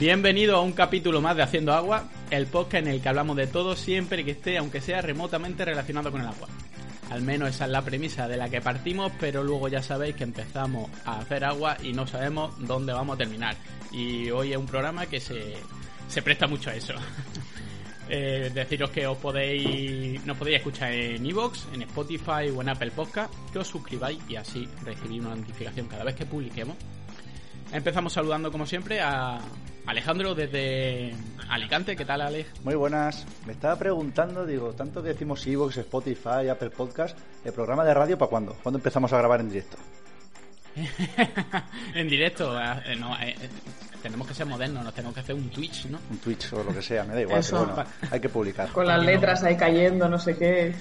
Bienvenido a un capítulo más de Haciendo Agua, el podcast en el que hablamos de todo siempre que esté, aunque sea remotamente relacionado con el agua. Al menos esa es la premisa de la que partimos, pero luego ya sabéis que empezamos a hacer agua y no sabemos dónde vamos a terminar. Y hoy es un programa que se, se presta mucho a eso. Eh, deciros que os podéis nos podéis escuchar en Evox, en Spotify o en Apple Podcast, que os suscribáis y así recibir una notificación cada vez que publiquemos. Empezamos saludando como siempre a Alejandro desde Alicante. ¿Qué tal, Alex? Muy buenas. Me estaba preguntando, digo, tanto que decimos Evox, Spotify, Apple Podcast, ¿el programa de radio para cuándo? ¿Cuándo empezamos a grabar en directo? en directo, eh, no, eh, eh, tenemos que ser modernos, nos tenemos que hacer un Twitch, ¿no? Un Twitch o lo que sea, me da igual, Eso. pero bueno, hay que publicar. Con las letras ahí cayendo, no sé qué.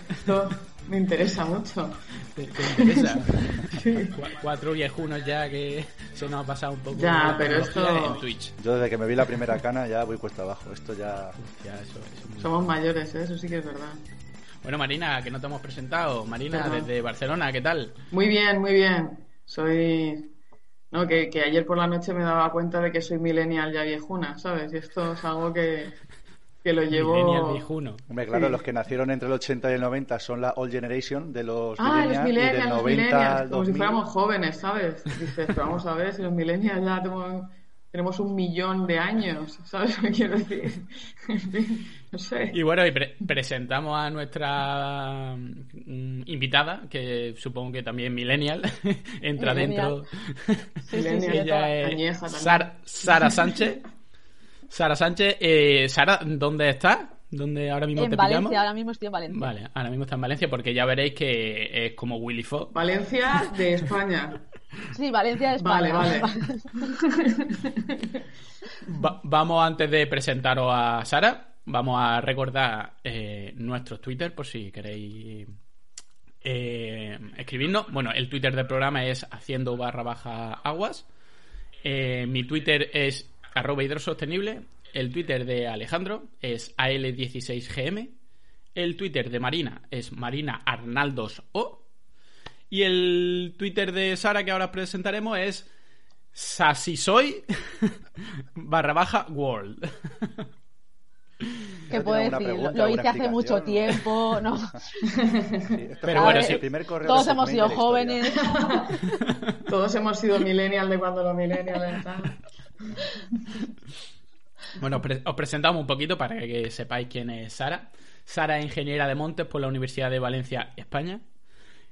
Me interesa mucho. ¿Te, te interesa? Cu- Cuatro viejunos ya que se nos ha pasado un poco Ya, pero esto- en Twitch. Yo desde que me vi la primera cana ya voy cuesta abajo. Esto ya... Ya, eso, eso es muy- Somos mayores, ¿eh? eso sí que es verdad. Bueno, Marina, que no te hemos presentado. Marina, Perdón. desde Barcelona, ¿qué tal? Muy bien, muy bien. Soy... No, que, que ayer por la noche me daba cuenta de que soy millennial ya viejuna, ¿sabes? Y esto es algo que, que lo viejuno. Hombre, claro, Sí. los que nacieron entre el 80 y el 90 son la old generation de los Ah, los millennials, y millennials, del los 90 millennials, al como si 2000. fuéramos jóvenes, ¿sabes? Dices, pero vamos a ver, si los millennials ya tenemos, tenemos un millón de años, ¿sabes lo que quiero decir? En fin, no sé. Y bueno, y pre- presentamos a nuestra mm, invitada, que supongo que también millennial, entra Millennial. dentro. Sí, sí. Ella es Sara Sánchez. Sara Sánchez, eh, Sara, ¿dónde estás? ¿Dónde ahora mismo En te Valencia, pillamos? ahora mismo estoy en Valencia. Vale, ahora mismo está en Valencia porque ya veréis que es como Willy Fox. Valencia de España. Sí, Valencia, España. Vale, vale. Va- vamos antes de presentaros a Sara, vamos a recordar eh, nuestros Twitter por si queréis eh, escribirnos. Bueno, el Twitter del programa es haciendo barra baja aguas. Eh, mi Twitter es arroba hidrosostenible. El Twitter de Alejandro es AL16GM. El Twitter de Marina es Marina Arnaldos O. Y el Twitter de Sara que ahora os presentaremos es Sasisoy barra baja world. ¿Qué ¿Tiene puedo decir? Lo, pregunta, lo alguna hice hace mucho tiempo, ¿no? Sí, Pero bueno, el sí. primer correo Todos hemos sido jóvenes. Todos hemos sido millennial de cuando los millennials están. Bueno, os, pre- os presentamos un poquito para que sepáis quién es Sara. Sara es ingeniera de montes por la Universidad de Valencia, España.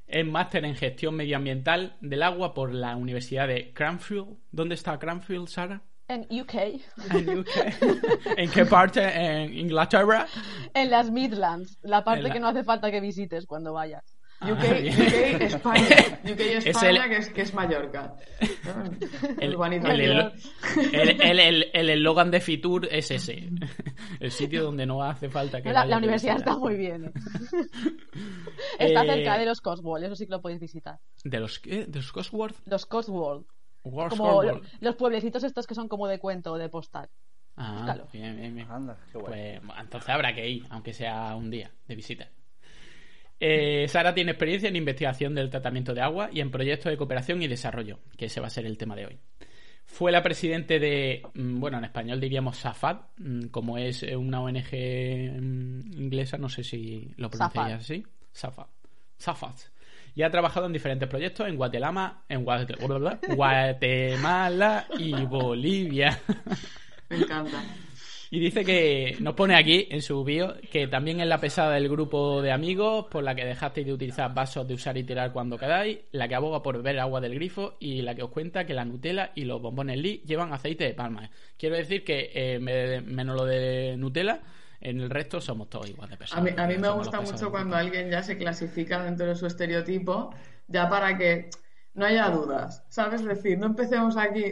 Es máster en gestión medioambiental del agua por la Universidad de Cranfield. ¿Dónde está Cranfield, Sara? En UK, En UK. ¿En qué parte? ¿En Inglaterra? en las Midlands, la parte la- que no hace falta que visites cuando vayas. Ah, UK, España. UK España, el- que, es, que es Mallorca. El el- Mallorca. el- el- el- el eslogan de Fitur es ese. El sitio donde no hace falta que La, universidad está muy bien. ¿eh? Está Eh, cerca de los Cotswolds, eso sí que lo podéis visitar. ¿De los qué? ¿De los Cosworth? Los Wars como los pueblecitos estos que son como de cuento o de postal. Ah, Búscalo. bien, bien, bien. Anda, qué guay. Pues entonces habrá que ir, aunque sea un día de visita. Eh, Sara tiene experiencia en investigación del tratamiento de agua y en proyectos de cooperación y desarrollo, que ese va a ser el tema de hoy. Fue la presidente de, mm, bueno, en español diríamos SAFAD, mm, como es eh, una ONG mm, inglesa, no sé si lo pronunciaría así. SAFAD. SAFAD. Y ha trabajado en diferentes proyectos en Guatemala, en Guate- Guatemala y Bolivia. Me encanta. Y dice que nos pone aquí en su bio que también es la pesada del grupo de amigos por la que dejasteis de utilizar vasos de usar y tirar cuando quedáis, la que aboga por beber agua del grifo y la que os cuenta que la Nutella y los bombones Lee llevan aceite de palma. Quiero decir que eh, me- menos lo de Nutella, en el resto somos todos igual de pesados. A mí, a mí me gusta mucho cuando alguien ya se clasifica dentro de su estereotipo, ya para que no haya dudas, ¿sabes? Es decir, no empecemos aquí.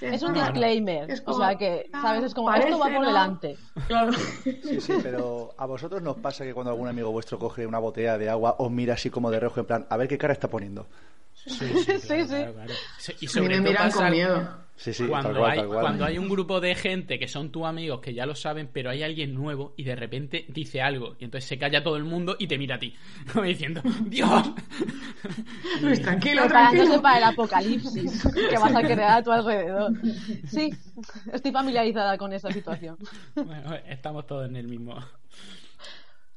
Es un disclaimer, es o sea que, ah, ¿sabes? Es como, parece, esto va por ¿no? delante. Claro. Sí, sí, pero a vosotros nos pasa que cuando algún amigo vuestro coge una botella de agua os mira así como de reojo en plan, a ver qué cara está poniendo. Sí, sí, claro, Sí, sí. claro, claro. Y sobre me miran pasa- con miedo. Sí, sí, cuando, tal cual, hay, tal cual. cuando hay un grupo de gente que son tus amigos que ya lo saben, pero hay alguien nuevo y de repente dice algo y entonces se calla todo el mundo y te mira a ti, como diciendo, Dios. Luis, tranquilo, Preparándose tranquilo. para el apocalipsis que vas a crear a tu alrededor. Sí, estoy familiarizada con esa situación. Bueno, estamos todos en el mismo.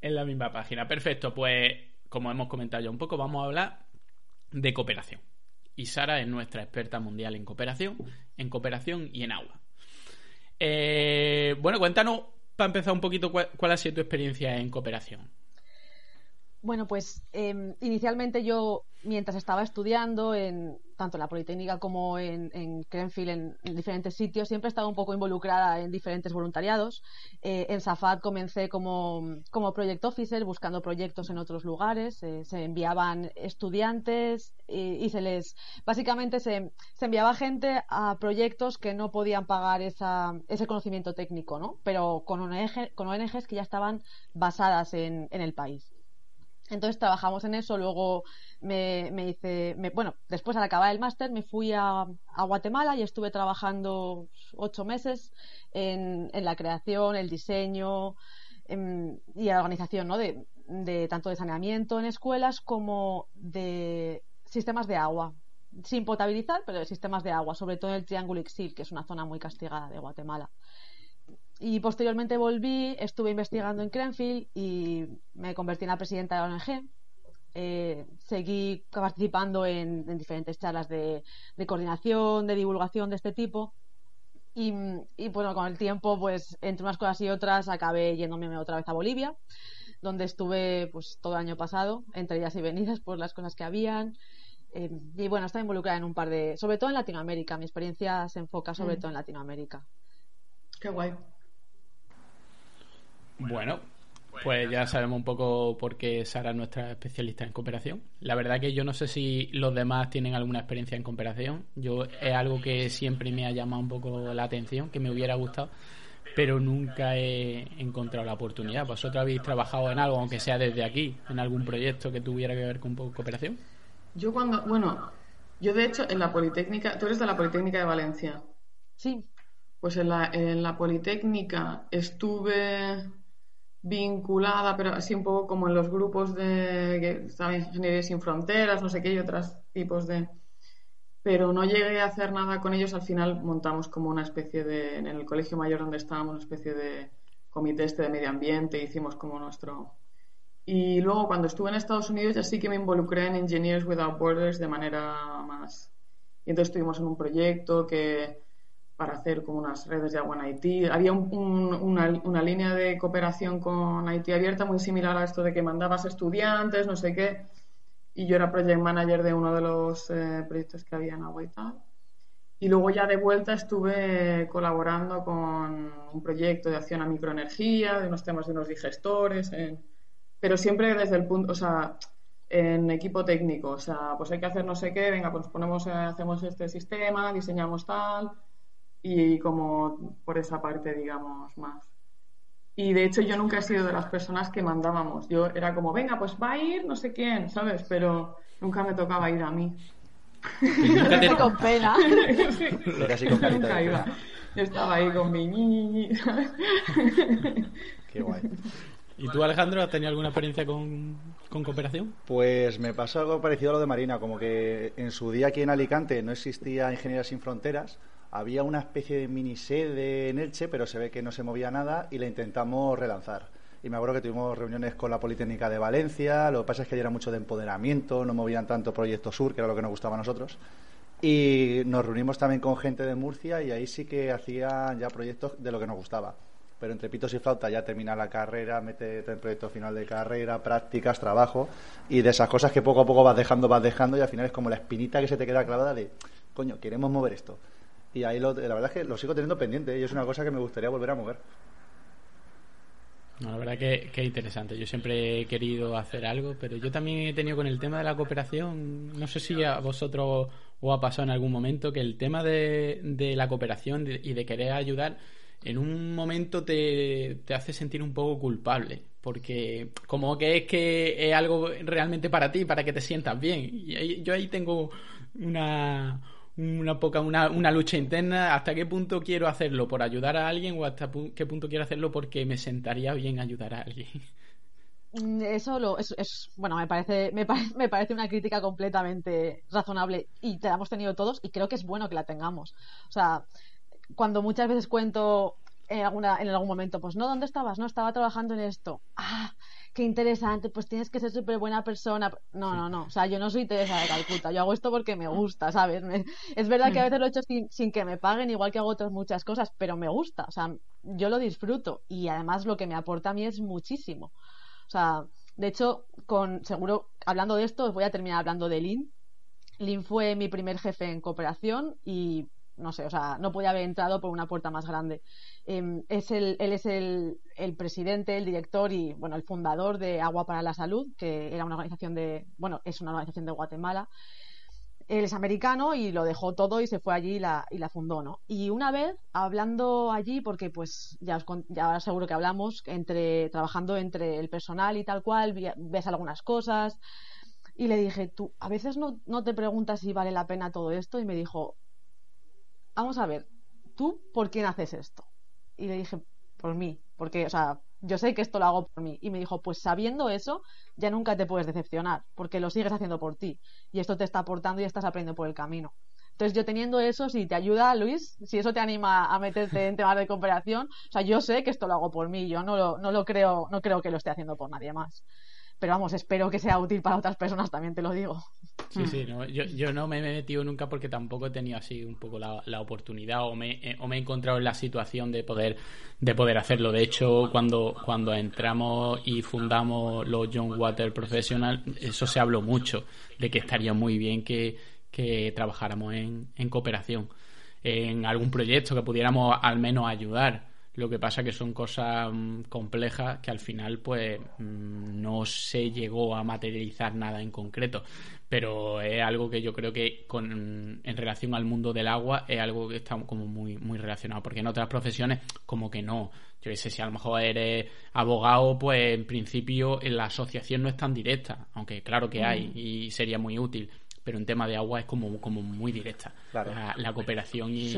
En la misma página. Perfecto, pues como hemos comentado ya un poco, vamos a hablar de cooperación. Y Sara es nuestra experta mundial en cooperación, en cooperación y en agua. Eh, bueno, cuéntanos, para empezar un poquito, cuál, cuál ha sido tu experiencia en cooperación. Bueno, pues eh, inicialmente yo, mientras estaba estudiando, en, tanto en la Politécnica como en, en Crenfield, en, en diferentes sitios, siempre estaba un poco involucrada en diferentes voluntariados. Eh, en Safad comencé como, como project officer, buscando proyectos en otros lugares. Eh, se enviaban estudiantes y, se les. Básicamente se, se enviaba gente a proyectos que no podían pagar esa, ese conocimiento técnico, ¿no? Pero con, ONG, con ONGs que ya estaban basadas en, en el país. Entonces trabajamos en eso, luego me, me hice, me, bueno, después al acabar el máster me fui a, Guatemala y estuve trabajando ocho meses en, la creación, el diseño en, y la organización, ¿no? De, de tanto de saneamiento en escuelas como de sistemas de agua, sin potabilizar, pero de sistemas de agua, sobre todo en el Triángulo Ixil, que es una zona muy castigada de Guatemala y posteriormente volví, estuve investigando en Crenfield y me convertí en la presidenta de la ONG. Eh, seguí participando en, en diferentes charlas de, de, coordinación, de divulgación de este tipo. Y, y, bueno, con el tiempo, pues entre unas cosas y otras, acabé yéndome otra vez a Bolivia, donde estuve pues todo el año pasado, entre ellas y venidas por las cosas que habían. Eh, y bueno, estaba involucrada en un par de, sobre todo en Latinoamérica. Mi experiencia se enfoca sobre mm. todo en Latinoamérica. Qué guay. Bueno, pues ya sabemos un poco por qué Sara es nuestra especialista en cooperación. La verdad que yo no sé si los demás tienen alguna experiencia en cooperación. Yo es algo que siempre me ha llamado un poco la atención, que me hubiera gustado, pero nunca he encontrado la oportunidad. ¿Vosotros habéis trabajado en algo, aunque sea desde aquí, en algún proyecto que tuviera que ver con cooperación? Yo cuando, bueno, yo de hecho en la Politécnica, tú eres de la Politécnica de Valencia. Sí. Pues en la, en la Politécnica estuve vinculada, pero así un poco como en los grupos de que Ingeniería sin Fronteras, no sé qué, y otros tipos de. Pero no llegué a hacer nada con ellos. Al final montamos como una especie de. En el colegio mayor donde estábamos, una especie de comité este de medio ambiente, hicimos como nuestro. Y luego cuando estuve en Estados Unidos ya sí que me involucré en Engineers Without Borders de manera más. Y entonces estuvimos en un proyecto que para hacer como unas redes de agua en Haití. Había un, un, una, una, línea de cooperación con Haití abierta muy similar a esto de que mandabas estudiantes, no sé qué, y yo era project manager de uno de los eh, proyectos que había en agua y tal. Y luego ya de vuelta estuve colaborando con un proyecto de acción a microenergía, de unos temas de unos digestores, pero siempre desde el punto, o sea, en equipo técnico, o sea, pues hay que hacer no sé qué, venga, pues ponemos, eh, hacemos este sistema, diseñamos tal, y como por esa parte, digamos, más. Y de hecho yo nunca he sido de las personas que mandábamos. Yo era como, venga, pues va a ir no sé quién, ¿sabes? Pero nunca me tocaba ir a mí. Nunca te... con pena. sí. Casi con nunca iba. Yo estaba ahí con mi ¿sabes? Qué guay. ¿Y tú, Alejandro, has tenido alguna experiencia con, con, cooperación? Pues me pasó algo parecido a lo de Marina, como que en su día aquí en Alicante no existía Ingeniería sin Fronteras, había una especie de mini sede en Elche, pero se ve que no se movía nada y la intentamos relanzar. Y me acuerdo que tuvimos reuniones con la Politécnica de Valencia, lo que pasa es que allí era mucho de empoderamiento, no movían tanto Proyecto Sur, que era lo que nos gustaba a nosotros. Y nos reunimos también con gente de Murcia y ahí sí que hacían ya proyectos de lo que nos gustaba. Pero entre pitos y flauta ya termina la carrera, mete el proyecto final de carrera, prácticas, trabajo y de esas cosas que poco a poco vas dejando, vas dejando y al final es como la espinita que se te queda clavada de, coño, queremos mover esto. Y ahí lo, la verdad es que lo sigo teniendo pendiente y es una cosa que me gustaría volver a mover. No, la verdad que, que interesante. Yo siempre he querido hacer algo, pero yo también he tenido con el tema de la cooperación, no sé si a vosotros os ha pasado en algún momento, que el tema de, de la cooperación y de querer ayudar, en un momento te, te hace sentir un poco culpable, porque como que es que es algo realmente para ti, para que te sientas bien. Y ahí, yo ahí tengo una una poca una, una, lucha interna hasta qué punto quiero hacerlo por ayudar a alguien o hasta qué punto quiero hacerlo porque me sentaría bien ayudar a alguien mm, eso lo, es, es, bueno me parece me, me, parece una crítica completamente razonable y te la hemos tenido todos y creo que es bueno que la tengamos. O sea cuando muchas veces cuento en, alguna, en algún momento pues no dónde estabas no estaba trabajando en esto ah qué interesante, pues tienes que ser súper buena persona. No, no, no, o sea, yo no soy Teresa de Calcuta, yo hago esto porque me gusta, ¿sabes? Es verdad que a mm. veces lo he hecho sin, sin que me paguen, igual que hago otras muchas cosas, pero me gusta, o sea, yo lo disfruto y además lo que me aporta a mí es muchísimo. O sea, de hecho, con seguro, hablando de esto, os voy a terminar hablando de Lin. Lin fue mi primer jefe en cooperación y no sé, o sea, no podía haber entrado por una puerta más grande. Em, es él es el, el, presidente, el director y bueno, el fundador de Agua para la Salud, que era una organización de, bueno, es una organización de Guatemala. Él es americano y lo dejó todo y se fue allí y la, y la fundó, ¿no? Y una vez, hablando allí, porque pues ya, os, ya seguro que hablamos, entre, trabajando entre el personal y tal cual, ves algunas cosas, y le dije, tú, a veces no, no te preguntas si vale la pena todo esto, y me dijo, vamos a ver, ¿tú por quién haces esto? Y le dije, por mí, porque, o sea, yo sé que esto lo hago por mí. Y me dijo, pues sabiendo eso, ya nunca te puedes decepcionar, porque lo sigues haciendo por ti. Y esto te está aportando y estás aprendiendo por el camino. Entonces, yo teniendo eso, si te ayuda, Luis, si eso te anima a meterte en temas de cooperación, o sea, yo sé que esto lo hago por mí, yo no lo, no lo creo, no creo que lo esté haciendo por nadie más. Pero vamos, espero que sea útil para otras personas, también te lo digo. Sí, sí, no, yo, yo no me he metido nunca porque tampoco he tenido así un poco la, la oportunidad o me, o me he encontrado en la situación de poder, de poder hacerlo. De hecho, cuando, cuando entramos y fundamos los John Water Professional, eso se habló mucho, de que estaría muy bien que, que trabajáramos en, en cooperación, en algún proyecto que pudiéramos al menos ayudar lo que pasa que son cosas mm, complejas que al final pues mm, no se llegó a materializar nada en concreto. Pero es algo que yo creo que con, en relación al mundo del agua es algo que está como muy, muy relacionado. Porque en otras profesiones como que no. Yo sé, si a lo mejor eres abogado, pues en principio la asociación no es tan directa. Aunque claro que hay mm. y sería muy útil pero en tema de agua es como, como muy directa. La, cooperación y,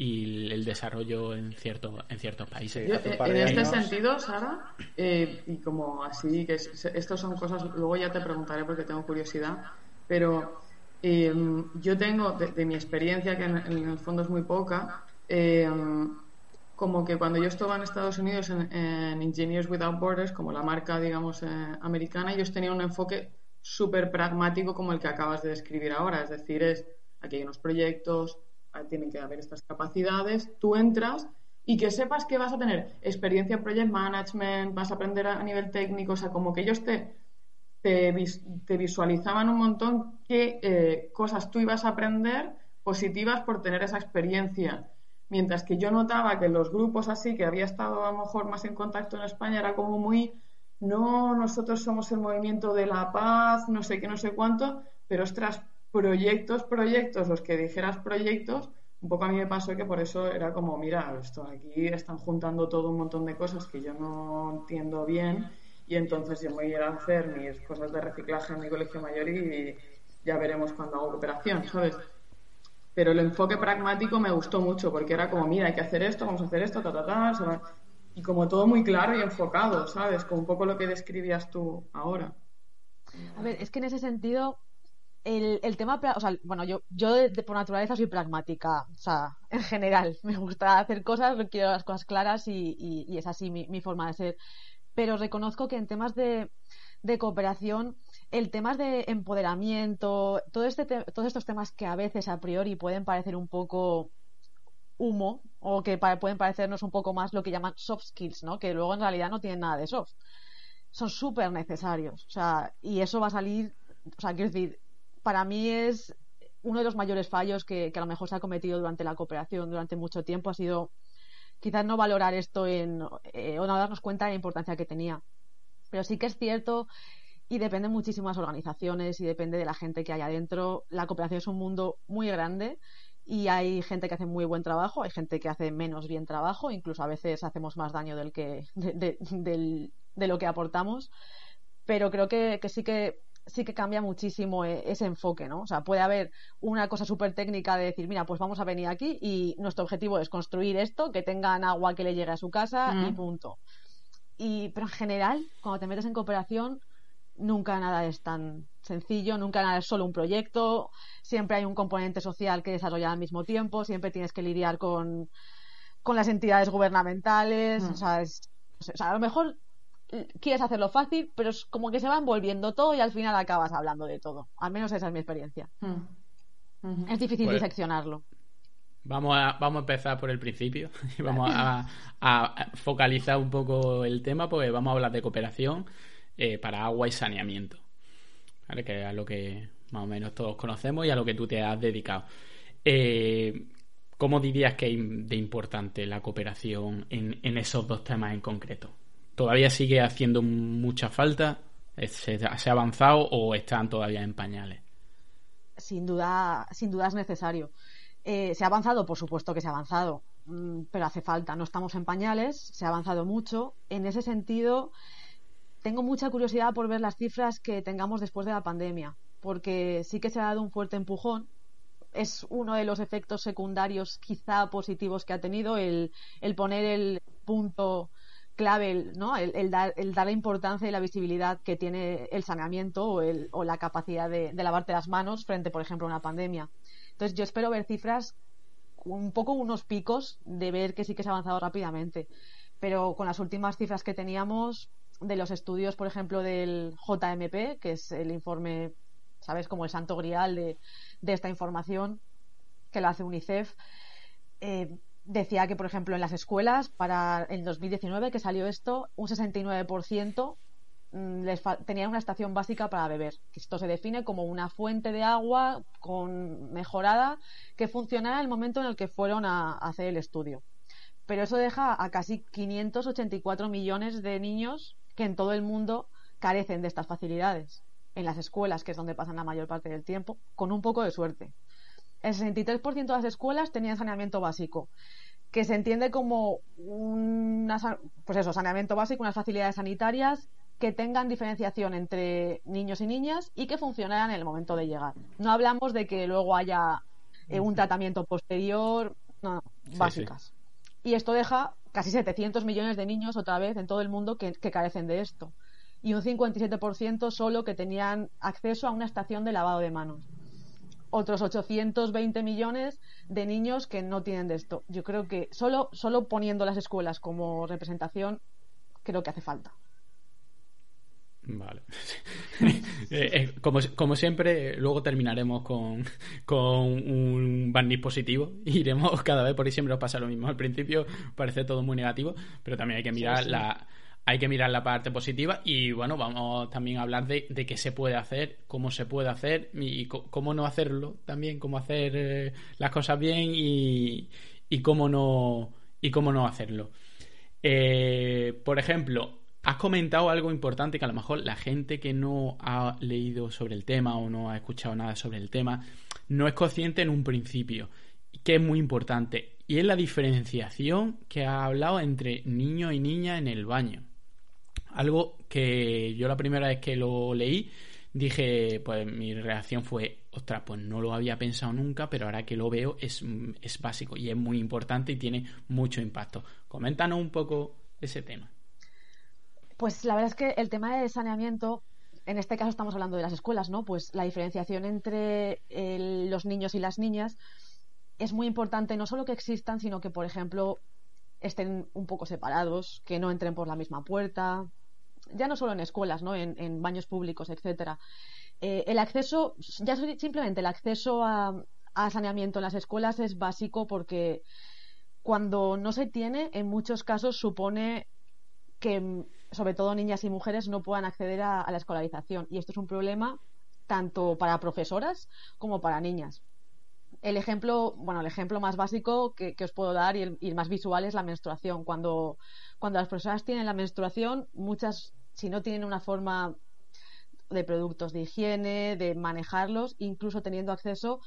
y el desarrollo en, cierto, en ciertos países. Eh, en este sentido, Sara, eh, y como así, que estos son cosas, luego ya te preguntaré porque tengo curiosidad, pero eh, yo tengo, de, mi experiencia, que en, el fondo es muy poca, como que cuando yo estaba en Estados Unidos en, Engineers Without Borders, como la marca, digamos, americana, ellos tenían un enfoque súper pragmático como el que acabas de describir ahora, es decir, es aquí hay unos proyectos, tienen que haber estas capacidades, tú entras y que sepas que vas a tener experiencia en project management, vas a aprender a, nivel técnico, o sea, como que ellos te, te, visualizaban un montón qué eh, cosas tú ibas a aprender positivas por tener esa experiencia. Mientras que yo notaba que los grupos así, que había estado a lo mejor más en contacto en España, era como muy, no, nosotros somos el movimiento de la paz, no sé qué, no sé cuánto, pero ostras, proyectos, proyectos, los que dijeras proyectos, un poco a mí me pasó que por eso era como, mira, esto aquí están juntando todo un montón de cosas que yo no entiendo bien y entonces yo voy a ir a hacer mis cosas de reciclaje en mi colegio mayor y ya veremos cuando hago cooperación, ¿sabes? Pero el enfoque pragmático me gustó mucho porque era como, mira, hay que hacer esto, vamos a hacer esto, ta, ta, ta, y como todo muy claro y enfocado, ¿sabes? Como un poco lo que describías tú ahora. A ver, es que en ese sentido el, el, tema, o sea, bueno, yo, yo por naturaleza soy pragmática, o sea, en general, me gusta hacer cosas, quiero las cosas claras y, y, es así mi, forma de ser. Pero reconozco que en temas de, de cooperación, el tema de empoderamiento, todo este todos estos temas que a veces a priori pueden parecer un poco humo o que pueden parecernos un poco más lo que llaman soft skills, ¿no? Que luego en realidad no tienen nada de soft. Son súper necesarios, o sea, y eso va a salir, o sea, quiero decir, para mí es uno de los mayores fallos que, a lo mejor se ha cometido durante la cooperación durante mucho tiempo ha sido quizás no valorar esto en, eh, o no darnos cuenta de la importancia que tenía. Pero sí que es cierto y depende de muchísimas organizaciones y depende de la gente que hay adentro. La cooperación es un mundo muy grande y hay gente que hace muy buen trabajo, hay gente que hace menos bien trabajo, incluso a veces hacemos más daño del que, de, lo que aportamos. Pero creo que, que sí que sí que cambia muchísimo eh, ese enfoque, ¿no? O sea, puede haber una cosa súper técnica de decir, mira, pues vamos a venir aquí y nuestro objetivo es construir esto, que tengan agua que le llegue a su casa y punto. Y, pero en general, cuando te metes en cooperación, nunca nada es tan sencillo, nunca nada es solo un proyecto, siempre hay un componente social que desarrollar al mismo tiempo, siempre tienes que lidiar con, con las entidades gubernamentales, o, sea, o sea, a lo mejor quieres hacerlo fácil, pero es como que se va envolviendo todo y al final acabas hablando de todo. Al menos esa es mi experiencia. Mm. Es difícil pues, diseccionarlo. Vamos a, vamos a empezar por el principio y vamos a, focalizar un poco el tema porque vamos a hablar de cooperación eh, para agua y saneamiento, que es a lo que más o menos todos conocemos y a lo que tú te has dedicado. Eh, ¿Cómo dirías que es de importante la cooperación en esos dos temas en concreto? ¿Todavía sigue haciendo mucha falta? ¿Se, ha avanzado o están todavía en pañales? Sin duda, sin duda es necesario. Eh, se ha avanzado, por supuesto que se ha avanzado, mm, pero hace falta. No estamos en pañales, se ha avanzado mucho. En ese sentido, tengo mucha curiosidad por ver las cifras que tengamos después de la pandemia, porque sí que se ha dado un fuerte empujón. Es uno de los efectos secundarios quizá positivos que ha tenido el, el poner el punto clave ¿no? el, dar, el dar la importancia y la visibilidad que tiene el saneamiento o, el, o la capacidad de, lavarte las manos frente, por ejemplo, a una pandemia. Entonces, yo espero ver cifras, un poco unos picos de ver que sí que se ha avanzado rápidamente. Pero con las últimas cifras que teníamos de los estudios, por ejemplo, del JMP, que es el informe, ¿sabes?, como el santo grial de, de esta información que lo hace UNICEF. Eh, decía que, por ejemplo, en las escuelas, para el 2019 que salió esto, un 69% mm, les tenían una estación básica para beber. Esto se define como una fuente de agua con mejorada que funcionara el momento en el que fueron a, hacer el estudio. Pero eso deja a casi 584 millones de niños que en todo el mundo carecen de estas facilidades en las escuelas, que es donde pasan la mayor parte del tiempo, con un poco de suerte el 63% de las escuelas tenían saneamiento básico, que se entiende como un pues eso, saneamiento básico, unas facilidades sanitarias que tengan diferenciación entre niños y niñas y que funcionaran en el momento de llegar. No hablamos de que luego haya eh, un tratamiento posterior, no, básicas. Y esto deja casi 700 millones de niños otra vez en todo el mundo que, que carecen de esto. Y un 57% solo que tenían acceso a una estación de lavado de manos otros 820 millones de niños que no tienen de esto. Yo creo que solo, solo poniendo las escuelas como representación, creo que hace falta. Vale. Eh, eh, como, como, siempre, luego terminaremos con, con un barniz positivo. Iremos cada vez, por ahí siempre nos pasa lo mismo. Al principio parece todo muy negativo, pero también hay que mirar la hay que mirar la parte positiva y bueno, vamos también a hablar de, qué se puede hacer, cómo se puede hacer y cómo no hacerlo también, cómo hacer eh, las cosas bien y, cómo no y cómo no hacerlo. Eh, por ejemplo, has comentado algo importante que a lo mejor la gente que no ha leído sobre el tema o no ha escuchado nada sobre el tema no es consciente en un principio, que es muy importante, y es la diferenciación que ha hablado entre niño y niña en el baño. Algo que yo la primera vez que lo leí dije, pues mi reacción fue, ostras, pues no lo había pensado nunca, pero ahora que lo veo es, es básico y es muy importante y tiene mucho impacto. Coméntanos un poco ese tema. Pues la verdad es que el tema de saneamiento, en este caso estamos hablando de las escuelas, ¿no? Pues la diferenciación entre los niños y las niñas es muy importante, no solo que existan, sino que, por ejemplo, estén un poco separados, que no entren por la misma puerta, ya no solo en escuelas, ¿no? en, baños públicos, etcétera. Eh, el acceso, ya simplemente el acceso a, saneamiento en las escuelas es básico porque cuando no se tiene, en muchos casos supone que, sobre todo niñas y mujeres, no puedan acceder a, la escolarización. Y esto es un problema tanto para profesoras como para niñas. El ejemplo, bueno, el ejemplo más básico que, os puedo dar y el, y el, más visual es la menstruación. Cuando, cuando las profesoras tienen la menstruación, muchas si no tienen una forma de productos de higiene, de manejarlos, incluso teniendo acceso,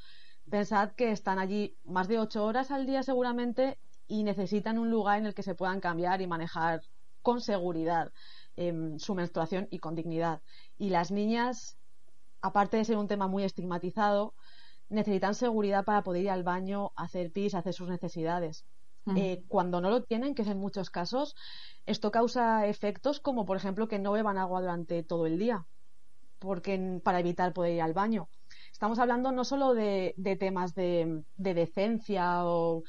pensad que están allí más de ocho horas al día seguramente y necesitan un lugar en el que se puedan cambiar y manejar con seguridad em, su menstruación y con dignidad. Y las niñas aparte de ser un tema muy estigmatizado, necesitan seguridad para poder ir al baño, hacer pis, hacer sus necesidades. Eh, cuando no lo tienen, que es en muchos casos, esto causa efectos como, por ejemplo, que no beban agua durante todo el día, porque para evitar poder ir al baño. Estamos hablando no solo de, temas de, decencia o,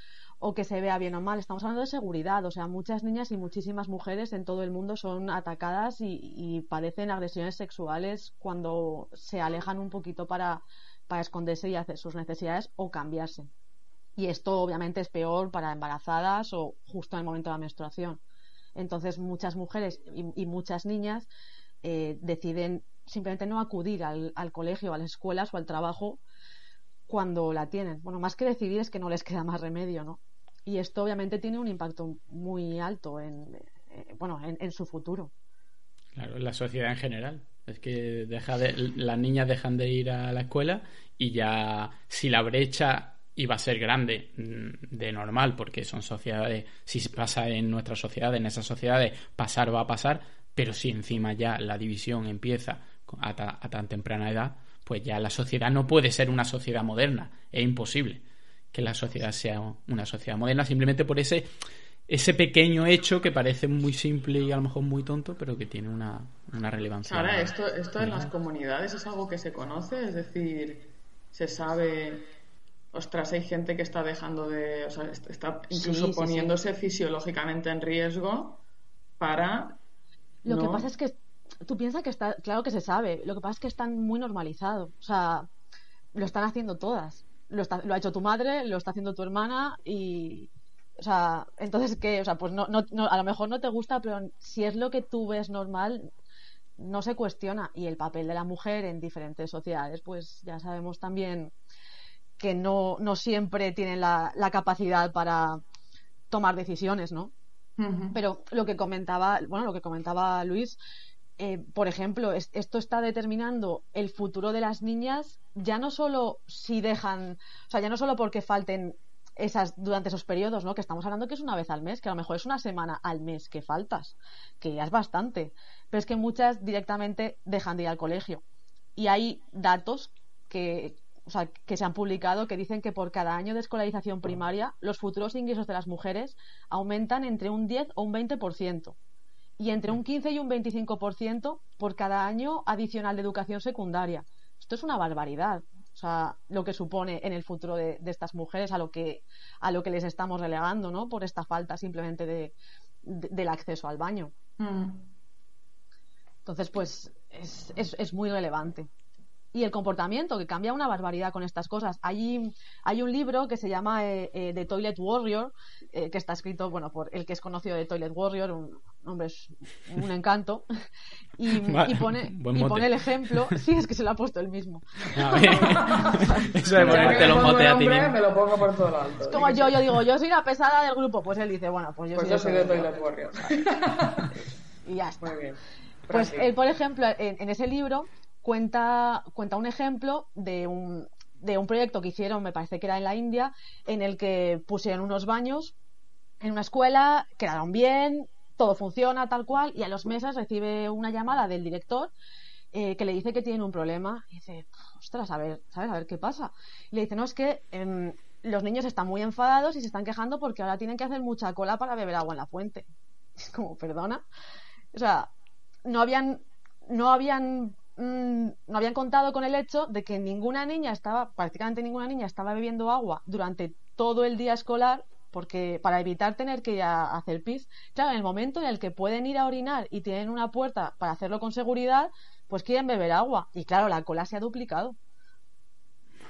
que se vea bien o mal, estamos hablando de seguridad. O sea, muchas niñas y muchísimas mujeres en todo el mundo son atacadas y, padecen agresiones sexuales cuando se alejan un poquito para, para esconderse y hacer sus necesidades o cambiarse. Y esto obviamente es peor para embarazadas o justo en el momento de la menstruación. Entonces muchas mujeres y, muchas niñas eh, deciden simplemente no acudir al, colegio, a las escuelas o al trabajo cuando la tienen. Bueno, más que decidir es que no les queda más remedio, ¿no? Y esto obviamente tiene un impacto muy alto en, eh, bueno, en, su futuro. Claro, en la sociedad en general. Es que deja de, las niñas dejan de ir a la escuela y ya si la brecha iba a ser grande mm, de normal, porque son sociedades, si pasa en nuestra sociedad, en esas sociedades, pasar va a pasar, pero si encima ya la división empieza a, tan temprana edad, pues ya la sociedad no puede ser una sociedad moderna, es imposible que la sociedad sea una sociedad moderna simplemente por ese ese pequeño hecho que parece muy simple y a lo mejor muy tonto, pero que tiene una, una relevancia. Ahora, esto, esto en las comunidades es algo que se conoce, es decir, se sabe ostras, hay gente que está dejando de, o sea, está incluso poniéndose fisiológicamente en riesgo para... Lo que pasa es que tú piensas que está, claro que se sabe, lo que pasa es que están muy normalizados, o sea, lo están haciendo todas. Lo, lo ha hecho tu madre, lo está haciendo tu hermana y, o sea, entonces ¿qué? O sea, pues no, no, a lo mejor no te gusta, pero si es lo que tú ves normal, no se cuestiona. Y el papel de la mujer en diferentes sociedades, pues ya sabemos también que no, no siempre tienen la, capacidad para tomar decisiones, ¿no? Pero lo que comentaba, bueno, lo que comentaba Luis, eh, por ejemplo, esto está determinando el futuro de las niñas, ya no solo si dejan, o sea, ya no solo porque falten esas durante esos periodos, ¿no? Que estamos hablando que es una vez al mes, que a lo mejor es una semana al mes que faltas, que ya es bastante, pero es que muchas directamente dejan de ir al colegio. Y hay datos que, o sea, que se han publicado que dicen que por cada año de escolarización primaria los futuros ingresos de las mujeres aumentan entre un 10 o un 20% y entre un 15 y un 25% por cada año adicional de educación secundaria. Esto es una barbaridad. O sea, lo que supone en el futuro de, estas mujeres a lo que a lo que les estamos relegando, ¿no? Por esta falta simplemente de, del acceso al baño. Mm. Entonces, pues es, es, es muy relevante y el comportamiento, que cambia una barbaridad con estas cosas. Hay, hay un libro que se llama eh, eh, The Toilet Warrior, eh, que está escrito bueno, por el que es conocido de Toilet Warrior, un hombre es un encanto, y, pone, y pone el ejemplo, sí, es que se lo ha puesto él mismo. Eso de ponerte los motes a ti mismo. Me lo pongo por todo alto. Es como yo, yo digo, yo soy la pesada del grupo, pues él dice, bueno, pues yo pues soy, yo soy de Toilet Warrior. y ya está. Muy bien. Pues él, por ejemplo, en ese libro cuenta, cuenta un ejemplo de un, de un proyecto que hicieron, me parece que era en la India, en el que pusieron unos baños en una escuela, quedaron bien, todo funciona tal cual, y a los meses recibe una llamada del director eh, que le dice que tiene un problema. Y dice, ostras, a ver, ¿sabes? A ver qué pasa. Y le dice, no, es que em, los niños están muy enfadados y se están quejando porque ahora tienen que hacer mucha cola para beber agua en la fuente. Es como, perdona. O sea, no habían, no habían Mm, no habían contado con el hecho de que ninguna niña estaba, prácticamente ninguna niña estaba bebiendo agua durante todo el día escolar porque para evitar tener que ir a hacer pis. Claro, en el momento en el que pueden ir a orinar y tienen una puerta para hacerlo con seguridad, pues quieren beber agua. Y claro, la cola se ha duplicado.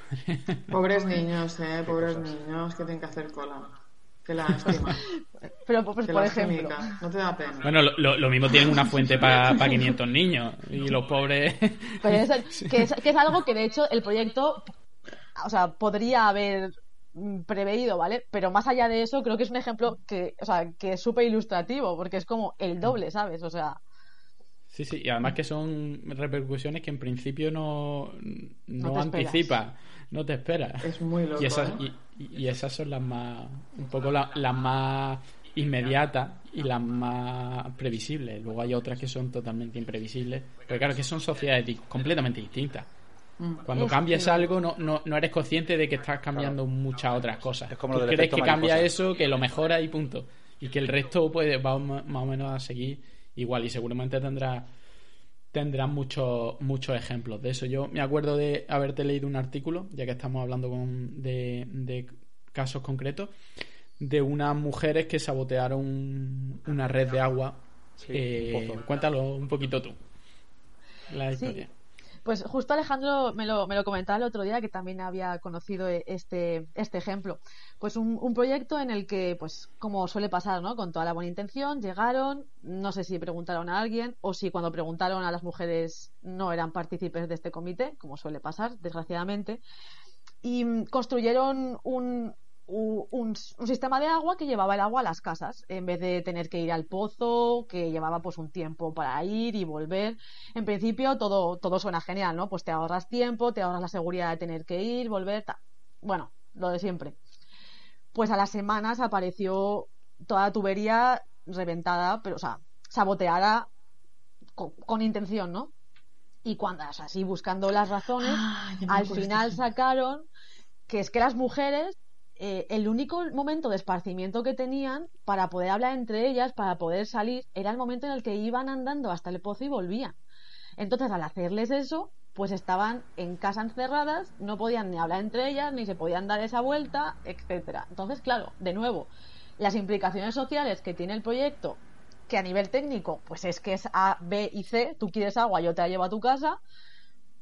Pobres niños, eh, pobres niños que tienen que hacer cola. Qué lástima. Pero, pues, por ejemplo. No te da pena. Bueno, lo, mismo tienen una fuente para 500 niños y los pobres. Pero que, es, que es algo que, de hecho, el proyecto. O sea, podría haber preveído, ¿vale? Pero más allá de eso, creo que es un ejemplo que, o sea, que es súper ilustrativo, porque es como el doble, ¿sabes? O sea. Sí, sí, y además que son repercusiones que en principio no, no, anticipa, no te esperas. Es muy loco. Y esas, ¿eh? y, esas son las más, un poco las más inmediatas y las más previsibles. Luego hay otras que son totalmente imprevisibles, pero claro que son sociedades completamente distintas. Mm. Cuando cambias algo no, no, no eres consciente de que estás cambiando muchas otras cosas. Es como Tú crees que cambia eso, que lo mejora y punto. Y que el resto pues va más o menos a seguir igual y seguramente tendrá tendrás muchos muchos ejemplos de eso. Yo me acuerdo de haberte leído un artículo, ya que estamos hablando con- de, de casos concretos, de unas mujeres que sabotearon una red de agua. Sí, Eh, un pozo. cuéntalo un poquito tú. La Sí. Pues justo Alejandro me lo, me lo comentaba el otro día que también había conocido e- este, este ejemplo. Pues un, proyecto en el que, pues como suele pasar, ¿no? Con toda la buena intención, llegaron, no sé si preguntaron a alguien o si cuando preguntaron a las mujeres no eran partícipes de este comité, como suele pasar, desgraciadamente, y construyeron un, un, un sistema de agua que llevaba el agua a las casas, en vez de tener que ir al pozo, que llevaba pues un tiempo para ir y volver. En principio todo, todo suena genial, ¿no? Pues te ahorras tiempo, te ahorras la seguridad de tener que ir, volver, ta- bueno, lo de siempre. Pues a las semanas apareció toda la tubería reventada, pero, o sea, saboteada con, con intención, ¿no? Y cuando, o sea, así buscando las razones, Ah, al de final este sacaron que es que las mujeres eh, el único momento de esparcimiento que tenían para poder hablar entre ellas, para poder salir, era el momento en el que iban andando hasta el pozo y volvían. Entonces, al hacerles eso, pues estaban en casa encerradas, no podían ni hablar entre ellas, ni se podían dar esa vuelta, etcétera. Entonces, claro, de nuevo, las implicaciones sociales que tiene el proyecto, que a nivel técnico, pues es que es A, B y C, tú quieres agua, yo te la llevo a tu casa,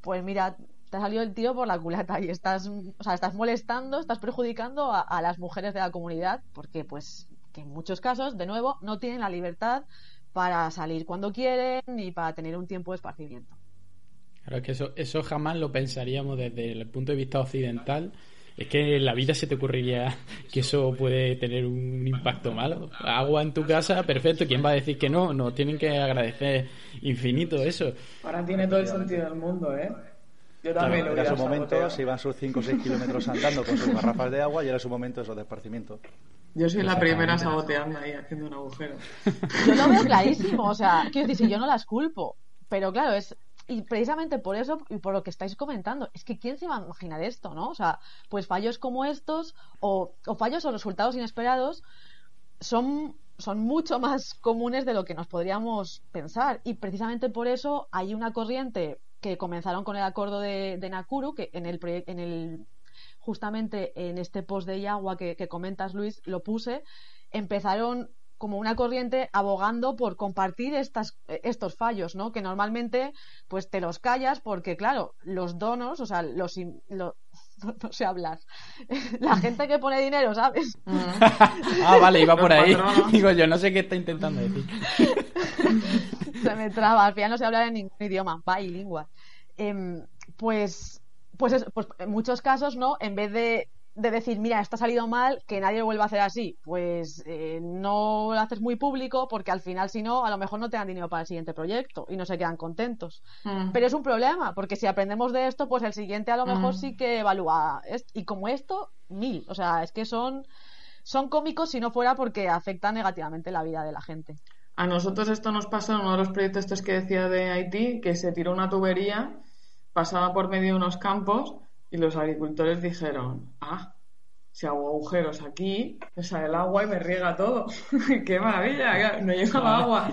pues mira, te ha salido el tiro por la culata y estás, o sea, estás molestando, estás perjudicando a, a las mujeres de la comunidad, porque pues que en muchos casos, de nuevo, no tienen la libertad para salir cuando quieren ni para tener un tiempo de esparcimiento. Claro, es que eso, eso jamás lo pensaríamos desde el punto de vista occidental. Es que en la vida se te ocurriría que eso puede tener un impacto malo. Agua en tu casa, perfecto. ¿Quién va a decir que no? Nos tienen que agradecer infinito eso. Ahora tiene todo el sentido del mundo, ¿eh? Yo también lo Era su momento, se iban sus 5 o 6 kilómetros andando con sus garrafas de agua y era su momento eso de esparcimiento. Yo soy la primera saboteando ahí, haciendo un agujero. Yo lo veo clarísimo, o sea, quiero decir, si yo no las culpo, pero claro, es y precisamente por eso y por lo que estáis comentando, es que quién se va a imaginar esto, ¿no? O sea, pues fallos como estos o, o fallos o resultados inesperados son son mucho más comunes de lo que nos podríamos pensar y precisamente por eso hay una corriente que comenzaron con el acuerdo de, de Nakuru que en el en el justamente en este post de Yagua que, que comentas Luis lo puse empezaron como una corriente abogando por compartir estas, estos fallos, ¿no? Que normalmente pues te los callas porque, claro, los donos, o sea, los... no, no sé hablar. La gente que pone dinero, ¿sabes? Ah, vale, iba por ahí. Digo, yo no sé qué está intentando decir. Se me traba, al final no sé hablar en ningún idioma, bilingüe. Em, pues, pues, pues en muchos casos, ¿no? En vez de, de decir, mira, esto ha salido mal, que nadie lo vuelva a hacer así, pues eh, no lo haces muy público porque al final, si no, a lo mejor no te dan dinero para el siguiente proyecto y no se quedan contentos. Mm. Pero es un problema, porque si aprendemos de esto, pues el siguiente a lo mejor Mm. sí que evalúa. Y como esto, mil. O sea, es que son, son cómicos si no fuera porque afectan negativamente la vida de la gente. A nosotros esto nos pasó en uno de los proyectos estos que decía de Haití, que se tiró una tubería, pasaba por medio de unos campos y los agricultores dijeron, ah, si hago agujeros aquí, me sale el agua y me riega todo. ¡Qué maravilla! No llegaba agua.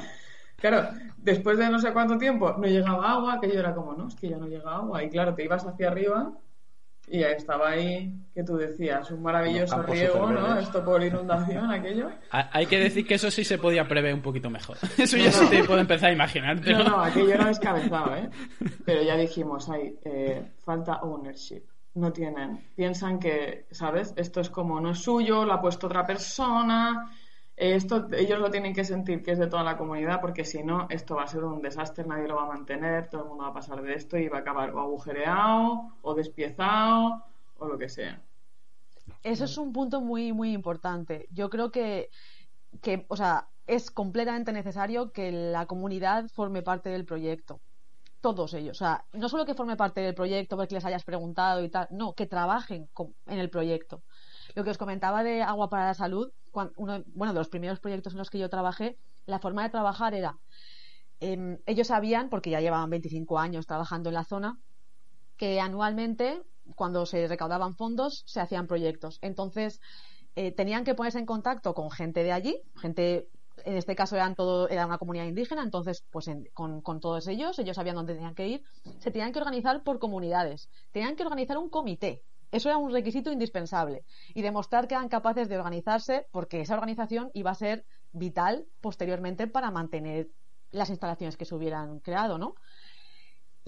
Claro, después de no sé cuánto tiempo no llegaba agua, que yo era como, no, es que ya no llega agua. Y claro, te ibas hacia arriba y ya estaba ahí, que tú decías, un maravilloso riego, ¿no? Esto por inundación, aquello. Ha- Hay que decir que eso sí se podía prever un poquito mejor. Eso ya se te puede empezar a imaginarte. No, no, aquello era descabezado, ¿eh? Pero ya dijimos, hay eh, falta ownership. No tienen. Piensan que, ¿sabes? Esto es como no es suyo, lo ha puesto otra persona. Esto ellos lo tienen que sentir que es de toda la comunidad, porque si no, esto va a ser un desastre, nadie lo va a mantener, todo el mundo va a pasar de esto y va a acabar o agujereado, o despiezado, o lo que sea. Eso es un punto muy, muy importante. Yo creo que, que, o sea, es completamente necesario que la comunidad forme parte del proyecto. Todos ellos. O sea, no solo que forme parte del proyecto porque les hayas preguntado y tal, no, que trabajen en el proyecto. Lo que os comentaba de Agua para la Salud, uno, bueno, de los primeros proyectos en los que yo trabajé, la forma de trabajar era, em, ellos sabían, porque ya llevaban 25 años trabajando en la zona, que anualmente, cuando se recaudaban fondos, se hacían proyectos. Entonces, eh, tenían que ponerse en contacto con gente de allí, gente en este caso eran todo, era una comunidad indígena, entonces, pues con, con, todos ellos, ellos sabían dónde tenían que ir, se tenían que organizar por comunidades, tenían que organizar un comité. Eso era un requisito indispensable. Y demostrar que eran capaces de organizarse, porque esa organización iba a ser vital posteriormente para mantener las instalaciones que se hubieran creado, ¿no?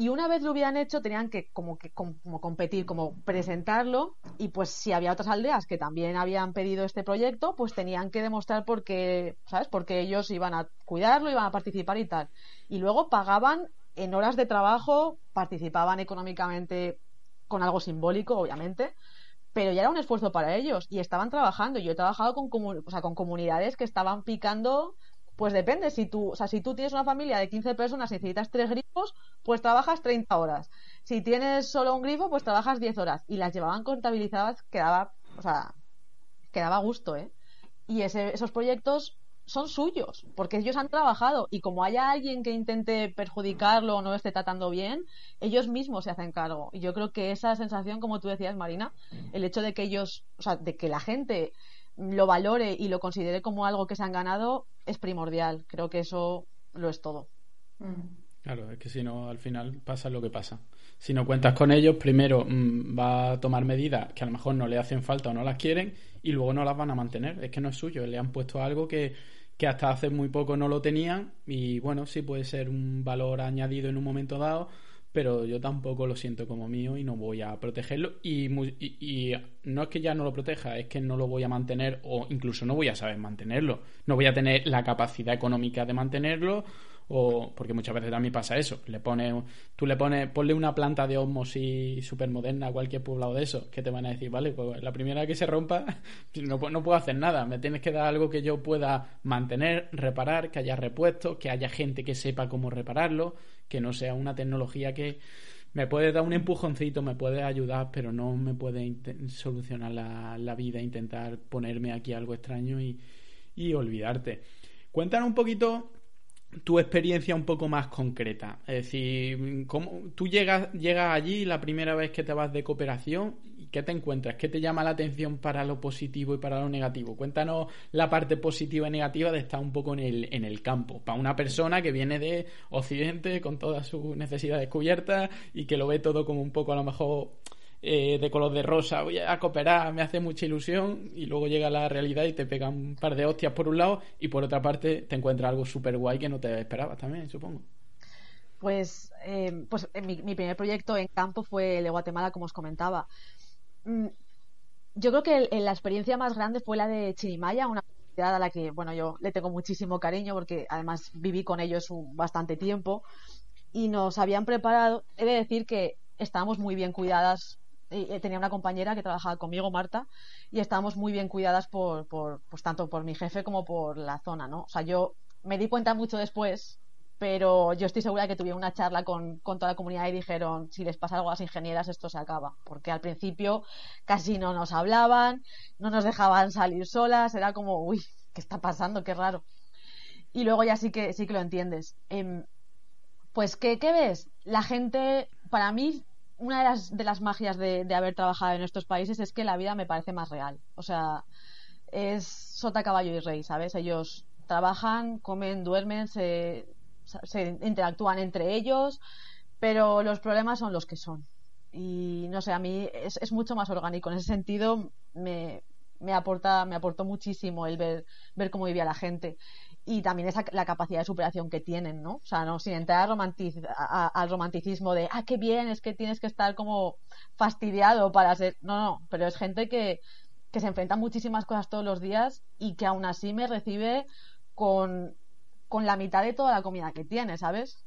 y una vez lo hubieran hecho tenían que como que como competir, como presentarlo y pues si había otras aldeas que también habían pedido este proyecto, pues tenían que demostrar porque, ¿sabes? Porque ellos iban a cuidarlo, iban a participar y tal. Y luego pagaban en horas de trabajo, participaban económicamente con algo simbólico, obviamente, pero ya era un esfuerzo para ellos y estaban trabajando. Yo he trabajado con, o sea, con comunidades que estaban picando pues depende, si tú, o sea, si tú tienes una familia de 15 personas y necesitas tres grifos, pues trabajas 30 horas. Si tienes solo un grifo, pues trabajas 10 horas. Y las llevaban contabilizadas, quedaba, o sea, quedaba gusto, ¿eh? Y esos proyectos son suyos, porque ellos han trabajado y como haya alguien que intente perjudicarlo o no esté tratando bien, ellos mismos se hacen cargo. Y yo creo que esa sensación, como tú decías, Marina, el hecho de que ellos, o sea, de que la gente lo valore y lo considere como algo que se han ganado es primordial. Creo que eso lo es todo. Mm. Claro, es que si no, al final pasa lo que pasa. Si no cuentas con ellos, primero mm, va a tomar medidas que a lo mejor no le hacen falta o no las quieren y luego no las van a mantener. Es que no es suyo, le han puesto algo que, que hasta hace muy poco no lo tenían y bueno, sí puede ser un valor añadido en un momento dado, pero yo tampoco lo siento como mío y no voy a protegerlo. Y, y, no es que ya no lo proteja, es que no lo voy a mantener o incluso no voy a saber mantenerlo. No voy a tener la capacidad económica de mantenerlo o porque muchas veces también pasa eso. Le pone, tú le pones, ponle una planta de osmosis súper moderna a cualquier poblado de eso, que te van a decir, vale, pues la primera que se rompa no, no puedo hacer nada. Me tienes que dar algo que yo pueda mantener, reparar, que haya repuestos, que haya gente que sepa cómo repararlo que no sea una tecnología que me puede dar un empujoncito, me puede ayudar, pero no me puede solucionar la, la, vida, intentar ponerme aquí algo extraño y, y olvidarte. Cuéntanos un poquito tu experiencia un poco más concreta. Es decir, ¿cómo, tú llegas, llegas allí la primera vez que te vas de cooperación y qué te encuentras, qué te llama la atención para lo positivo y para lo negativo. Cuéntanos la parte positiva y negativa de estar un poco en el, en el campo. Para una persona que viene de Occidente con todas sus necesidades cubiertas y que lo ve todo como un poco a lo mejor eh, de color de rosa, voy a cooperar, me hace mucha ilusión y luego llega la realidad y te pega un par de hostias por un lado y por otra parte te encuentras algo súper guay que no te esperabas también, supongo. Pues, eh, pues eh, mi, mi, primer proyecto en campo fue el de Guatemala, como os comentaba. Mm, yo creo que la experiencia más grande fue la de Chinimaya, una a la que, bueno, yo le tengo muchísimo cariño porque además viví con ellos un, bastante tiempo y nos habían preparado, he de decir que estábamos muy bien cuidadas eh, tenía una compañera que trabajaba conmigo, Marta, y estábamos muy bien cuidadas por, por, pues tanto por mi jefe como por la zona, ¿no? O sea, yo me di cuenta mucho después, pero yo estoy segura de que tuvieron una charla con, con, toda la comunidad y dijeron, si les pasa algo a las ingenieras, esto se acaba. Porque al principio casi no nos hablaban, no nos dejaban salir solas, era como, uy, ¿qué está pasando? Qué raro. Y luego ya sí que, sí que lo entiendes. Em, pues, ¿qué, ¿qué ves? La gente, para mí, una de las, de las magias de, haber trabajado en estos países es que la vida me parece más real. O sea, es sota, caballo y rey, ¿sabes? Ellos trabajan, comen, duermen, se, se interactúan entre ellos, pero los problemas son los que son. Y no sé, a mí es, es mucho más orgánico. En ese sentido, me, me aporta, me aportó muchísimo el ver, ver cómo vivía la gente y también esa, la capacidad de superación que tienen, ¿no? O sea, no sin entrar al romanticismo de, ah, qué bien, es que tienes que estar como fastidiado para ser. No, no, pero es gente que, que se enfrenta a muchísimas cosas todos los días y que aún así me recibe con, con la mitad de toda la comida que tiene, ¿sabes?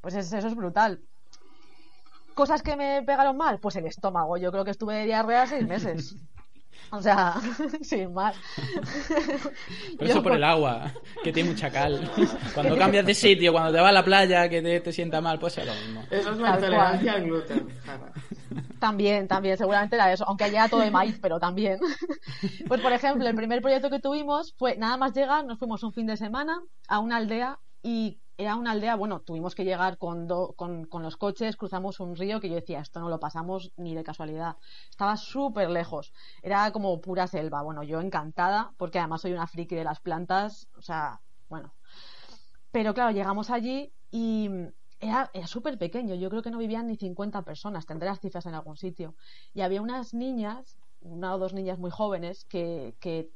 Pues eso es brutal. Cosas que me pegaron mal, pues el estómago. Yo creo que estuve de diarrea seis meses. O sea, sin más. Pero eso por el agua, que tiene mucha cal. Cuando cambias de sitio, cuando te vas a la playa, que te, te sienta mal, pues es lo mismo. Eso es la intolerancia al gluten. También, también, seguramente era eso, aunque haya todo de maíz, pero también. Pues por ejemplo, el primer proyecto que tuvimos fue, nada más llegar, nos fuimos un fin de semana a una aldea y era una aldea, bueno, tuvimos que llegar con, con, con, los coches, cruzamos un río que yo decía, esto no lo pasamos ni de casualidad. Estaba súper lejos, era como pura selva. Bueno, yo encantada, porque además soy una friki de las plantas, o sea, bueno. Pero claro, llegamos allí y era, era súper pequeño, yo creo que no vivían ni 50 personas, tendré las cifras en algún sitio. Y había unas niñas, una o dos niñas muy jóvenes, que, que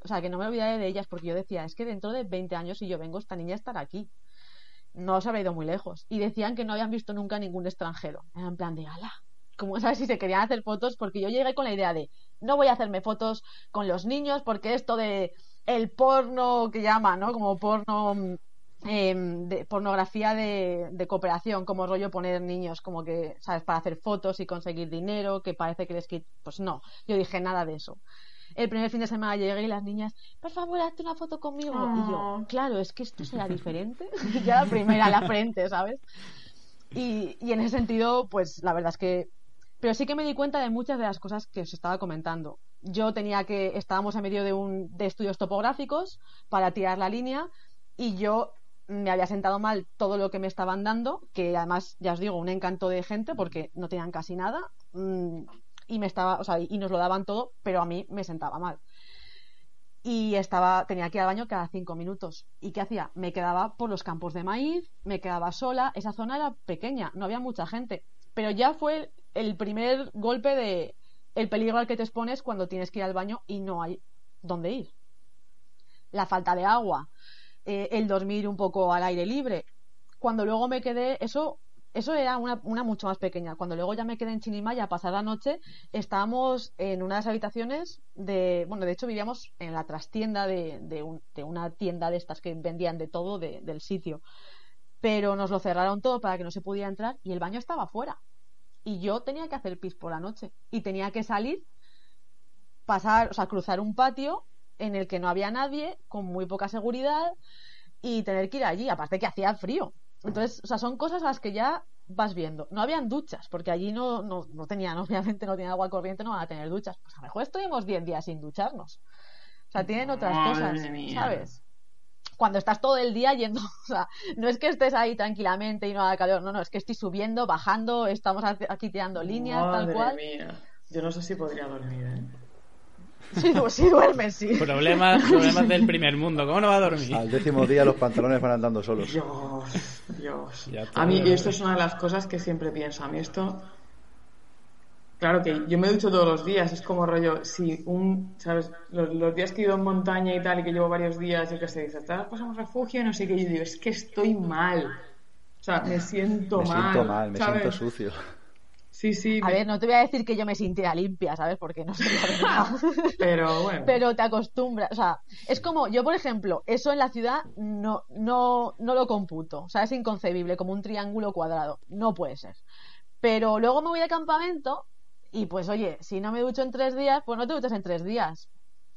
o sea, que no me olvidaré de ellas porque yo decía, es que dentro de 20 años si yo vengo, esta niña estará aquí no se había ido muy lejos. Y decían que no habían visto nunca ningún extranjero. Era en plan de, ala, como sabes si se querían hacer fotos, porque yo llegué con la idea de, no voy a hacerme fotos con los niños, porque esto de el porno que llama, ¿no? Como porno, em, de pornografía de, de, cooperación, como rollo poner niños, como que, ¿sabes? Para hacer fotos y conseguir dinero, que parece que les Pues no, yo dije nada de eso el primer fin de semana llegué y las niñas, por favor, hazte una foto conmigo. Y yo, ah. claro, es que esto será diferente. ya la primera a la frente, ¿sabes? Y, y en ese sentido, pues la verdad es que. Pero sí que me di cuenta de muchas de las cosas que os estaba comentando. Yo tenía que. Estábamos en medio de, un, de estudios topográficos para tirar la línea y yo me había sentado mal todo lo que me estaban dando, que además, ya os digo, un encanto de gente porque no tenían casi nada. Y me estaba, o sea, y nos lo daban todo, pero a mí me sentaba mal. Y estaba, tenía que ir al baño cada cinco minutos. ¿Y qué hacía? Me quedaba por los campos de maíz, me quedaba sola. Esa zona era pequeña, no había mucha gente. Pero ya fue el primer golpe de el peligro al que te expones cuando tienes que ir al baño y no hay dónde ir. La falta de agua, eh, el dormir un poco al aire libre. Cuando luego me quedé, eso eso era una, mucho más pequeña. Cuando luego ya me quedé en Chinimaya a pasar la noche, estábamos en una de las habitaciones de. Bueno, de hecho vivíamos en la trastienda de, de, una tienda de estas que vendían de todo del sitio. Pero nos lo cerraron todo para que no se pudiera entrar y el baño estaba fuera. Y yo tenía que hacer pis por la noche. Y tenía que salir, pasar, o sea, cruzar un patio en el que no había nadie, con muy poca seguridad, y tener que ir allí. Aparte que hacía frío. Entonces, o sea, son cosas a las que ya vas viendo. No habían duchas, porque allí no, no, no tenían, obviamente no tenían agua corriente, no van a tener duchas. Pues a lo mejor estuvimos 10 días sin ducharnos. O sea, tienen otras cosas, ¿sabes? Cuando estás todo el día yendo, o sea, no es que estés ahí tranquilamente y no haga calor, no, no, es que estoy subiendo, bajando, estamos aquí tirando líneas, tal cual. Mía. Yo no sé si podría dormir, ¿eh? Sí, sí duermes, sí. Problemas, problemas del primer mundo. ¿Cómo no va a dormir? Al décimo día los pantalones van andando solos. Dios, Dios. A mí esto es una de las cosas que siempre pienso. A mí esto... Claro que yo me ducho todos los días, es como rollo, si un, ¿sabes? Los, días que he ido en montaña y tal, y que llevo varios días, yo que sé, dices, pasamos refugio, no sé qué, yo digo, es que estoy mal. O sea, me siento mal. Me siento mal, me siento sucio. Sí, sí. A ver, no te voy a decir que yo me sintiera limpia, ¿sabes? Porque no sé. Pero bueno. Pero te acostumbras. O sea, es como, yo por ejemplo, eso en la ciudad no, no, no lo computo. O sea, es inconcebible, como un triángulo cuadrado. No puede ser. Pero luego me voy de campamento y pues oye, si no me ducho en tres días, pues no te duches en tres días.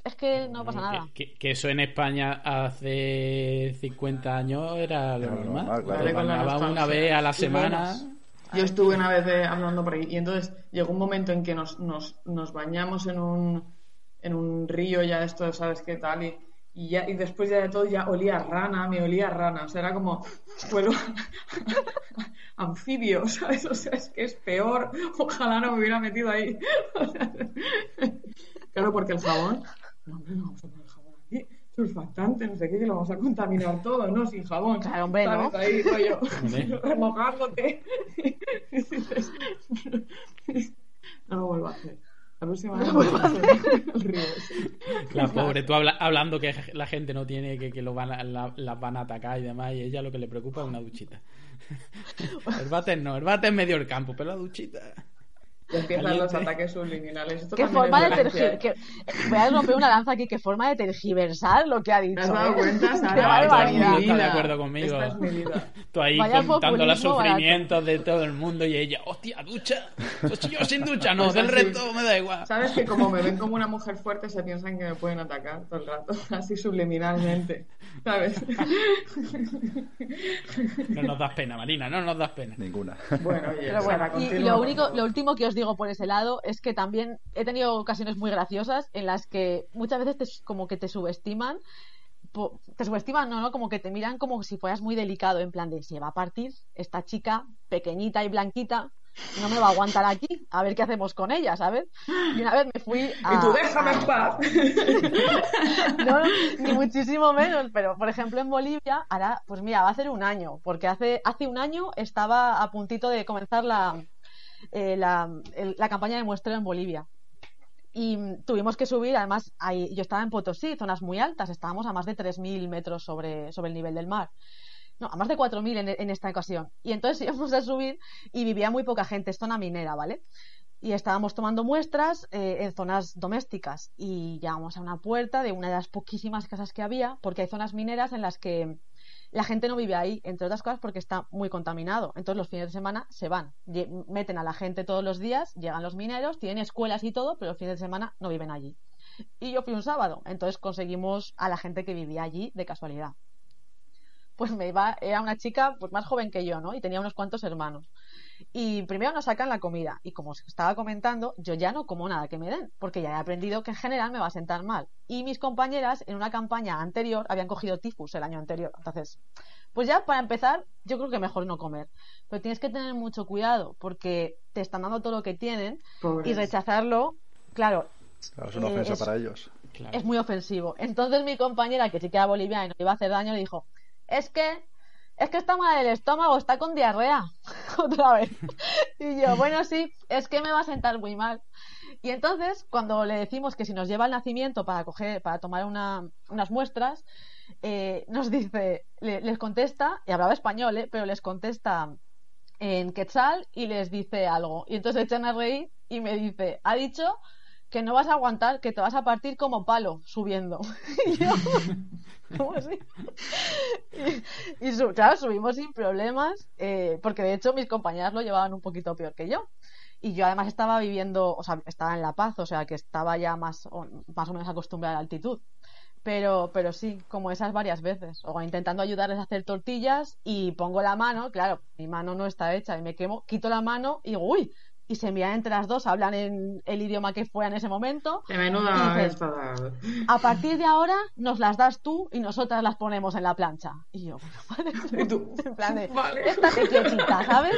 Es que no pasa nada. Que, eso en España hace 50 años era lo normal. Claro. una vez a la semana. Yo estuve una vez hablando por ahí y entonces llegó un momento en que nos, nos, nos bañamos en un, en un río ya de esto, ¿sabes qué tal? Y, y, ya, y después ya de todo ya olía rana, me olía rana, o sea, era como, bueno, anfibio, ¿sabes? O sea, es que es peor, ojalá no me hubiera metido ahí. claro, porque el jabón, no, no, vamos no sé qué, que lo vamos a contaminar todo, ¿no? Sin jabón. Claro, hombre. ¿no? Ahí, rollo, remojándote. no lo vuelvo a hacer. La próxima vez no a hacer La pobre, tú habla, hablando que la gente no tiene, que, que lo van a, la, las van a atacar y demás, y ella lo que le preocupa es una duchita. el váter no, el váter es medio el campo, pero la duchita empiezan los ataques subliminales. ¿Qué forma de tergiversar? Voy a romper una lanza aquí. ¿Qué forma de tergiversar lo que ha dicho? ¿Te has dado cuenta, Sara? Estás de acuerdo conmigo. Esta es mi vida. Tú ahí contando los sufrimientos de todo el mundo y ella, hostia, ducha. Pues yo sin ducha, no, pues del resto me da igual. Sabes que como me ven como una mujer fuerte, se piensan que me pueden atacar todo el rato, así subliminalmente. ¿Sabes? No nos das pena, Marina, no nos das pena. Ninguna. Bueno, oye, Pero bueno, y, lo, único, lo último que os digo por ese lado es que también he tenido ocasiones muy graciosas en las que muchas veces como que te subestiman te subestiman, ¿no? ¿no? Como que te miran como si fueras muy delicado, en plan de, se va a partir esta chica pequeñita y blanquita, no me va a aguantar aquí, a ver qué hacemos con ella, ¿sabes? Y una vez me fui a... Y tú déjame en paz. no, ni muchísimo menos, pero por ejemplo en Bolivia, ahora, pues mira, va a ser un año, porque hace, hace un año estaba a puntito de comenzar la, eh, la, campaña de muestreo en Bolivia y tuvimos que subir, además, ahí, yo estaba en Potosí, zonas muy altas, estábamos a más de 3.000 metros sobre, sobre el nivel del mar. No, a más de 4.000 en, en esta ocasión. Y entonces íbamos a subir y vivía muy poca gente, es zona minera, ¿vale? Y estábamos tomando muestras eh, en zonas domésticas y llegamos a una puerta de una de las poquísimas casas que había, porque hay zonas mineras en las que la gente no vive ahí, entre otras cosas porque está muy contaminado. Entonces los fines de semana se van, meten a la gente todos los días, llegan los mineros, tienen escuelas y todo, pero los fines de semana no viven allí. Y yo fui un sábado, entonces conseguimos a la gente que vivía allí de casualidad. Pues me iba, era una chica pues más joven que yo, ¿no? Y tenía unos cuantos hermanos. Y primero nos sacan la comida. Y como os estaba comentando, yo ya no como nada que me den, porque ya he aprendido que en general me va a sentar mal. Y mis compañeras en una campaña anterior habían cogido tifus el año anterior. Entonces, pues ya para empezar, yo creo que mejor no comer. Pero tienes que tener mucho cuidado, porque te están dando todo lo que tienen y rechazarlo, claro. es una ofensa para ellos. Es muy ofensivo. Entonces mi compañera, que sí que era boliviana y no iba a hacer daño, le dijo, es que es que está mal el estómago, está con diarrea. Otra vez. Y yo, bueno, sí, es que me va a sentar muy mal. Y entonces, cuando le decimos que si nos lleva al nacimiento para coger, para tomar unas muestras, eh, nos dice, les contesta, y hablaba español, ¿eh? pero les contesta en quetzal y les dice algo. Y entonces echan a reír y me dice, ha dicho que no vas a aguantar, que te vas a partir como palo subiendo. y yo, ¿cómo así? Y, claro, subimos sin problemas, eh, porque de hecho mis compañeras lo llevaban un poquito peor que yo. Y yo además estaba viviendo, o sea, estaba en La Paz, o sea, que estaba ya más o, más o menos acostumbrada a la altitud. Pero, pero sí, como esas varias veces. O intentando ayudarles a hacer tortillas y pongo la mano, claro, mi mano no está hecha y me quemo, quito la mano y uy, y se envían entre las dos, hablan en el idioma que fuera en ese momento. De menuda A partir de ahora nos las das tú y nosotras las ponemos en la plancha. Y yo, bueno, ¿Y tú? En plan de, esta quietita, ¿sabes?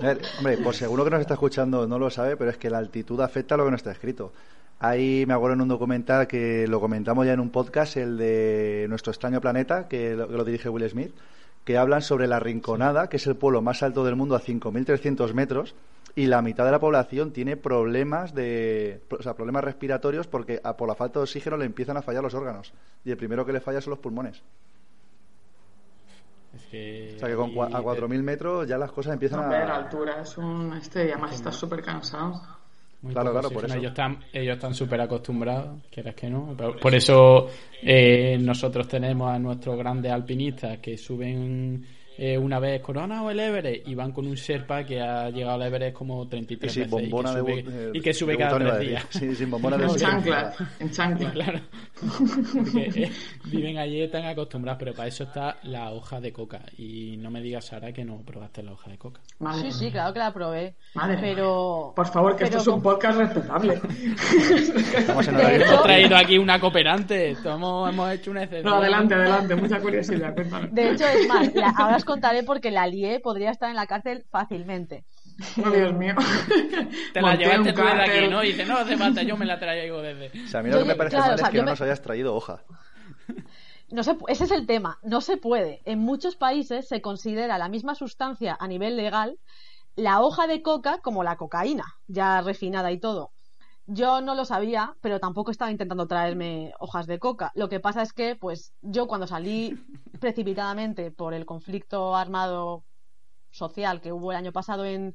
A ver, hombre, por seguro que nos está escuchando no lo sabe, pero es que la altitud afecta a lo que no está escrito. Ahí me acuerdo en un documental que lo comentamos ya en un podcast, el de Nuestro extraño planeta, que lo, que lo dirige Will Smith que hablan sobre la Rinconada, que es el pueblo más alto del mundo a 5.300 metros, y la mitad de la población tiene problemas de, o sea, problemas respiratorios porque por la falta de oxígeno le empiezan a fallar los órganos. Y el primero que le falla son los pulmones. o sea que con, a 4.000 metros ya las cosas empiezan a... ver, altura es un... Este, y además estás súper cansado claro, claro, por eso. Ellos están ellos están súper acostumbrados, quieras que no. Por, eso eh, nosotros tenemos a nuestros grandes alpinistas que suben eh, una vez Corona o el Everest y van con un Sherpa que ha llegado al Everest como 33 y veces y que sube, de, y que sube cada tres días. Sí, sin bombona de En chancla, en chancla. Claro. Porque eh, viven allí están acostumbrados, pero para eso está la hoja de coca. Y no me digas, Sara, que no probaste la hoja de coca. sí, sí, claro que la probé. Madre pero... Por favor, que esto es un podcast respetable. Estamos en Hemos traído aquí una cooperante. Hemos, hemos hecho una excepción. No, adelante, adelante. Mucha curiosidad. De hecho, es más, la, ahora os contaré porque la lié, podría estar en la cárcel fácilmente. Oh, Dios mío. Te la llevaste tú de aquí, ¿no? Y dices, no hace falta, yo me la traigo desde. O sea, a mí lo que me parece claro, mal o sea, es que no me- nos hayas traído hoja. No se, ese es el tema, no se puede. En muchos países se considera la misma sustancia a nivel legal la hoja de coca como la cocaína, ya refinada y todo. Yo no lo sabía, pero tampoco estaba intentando traerme hojas de coca. Lo que pasa es que, pues, yo cuando salí precipitadamente por el conflicto armado social que hubo el año pasado en,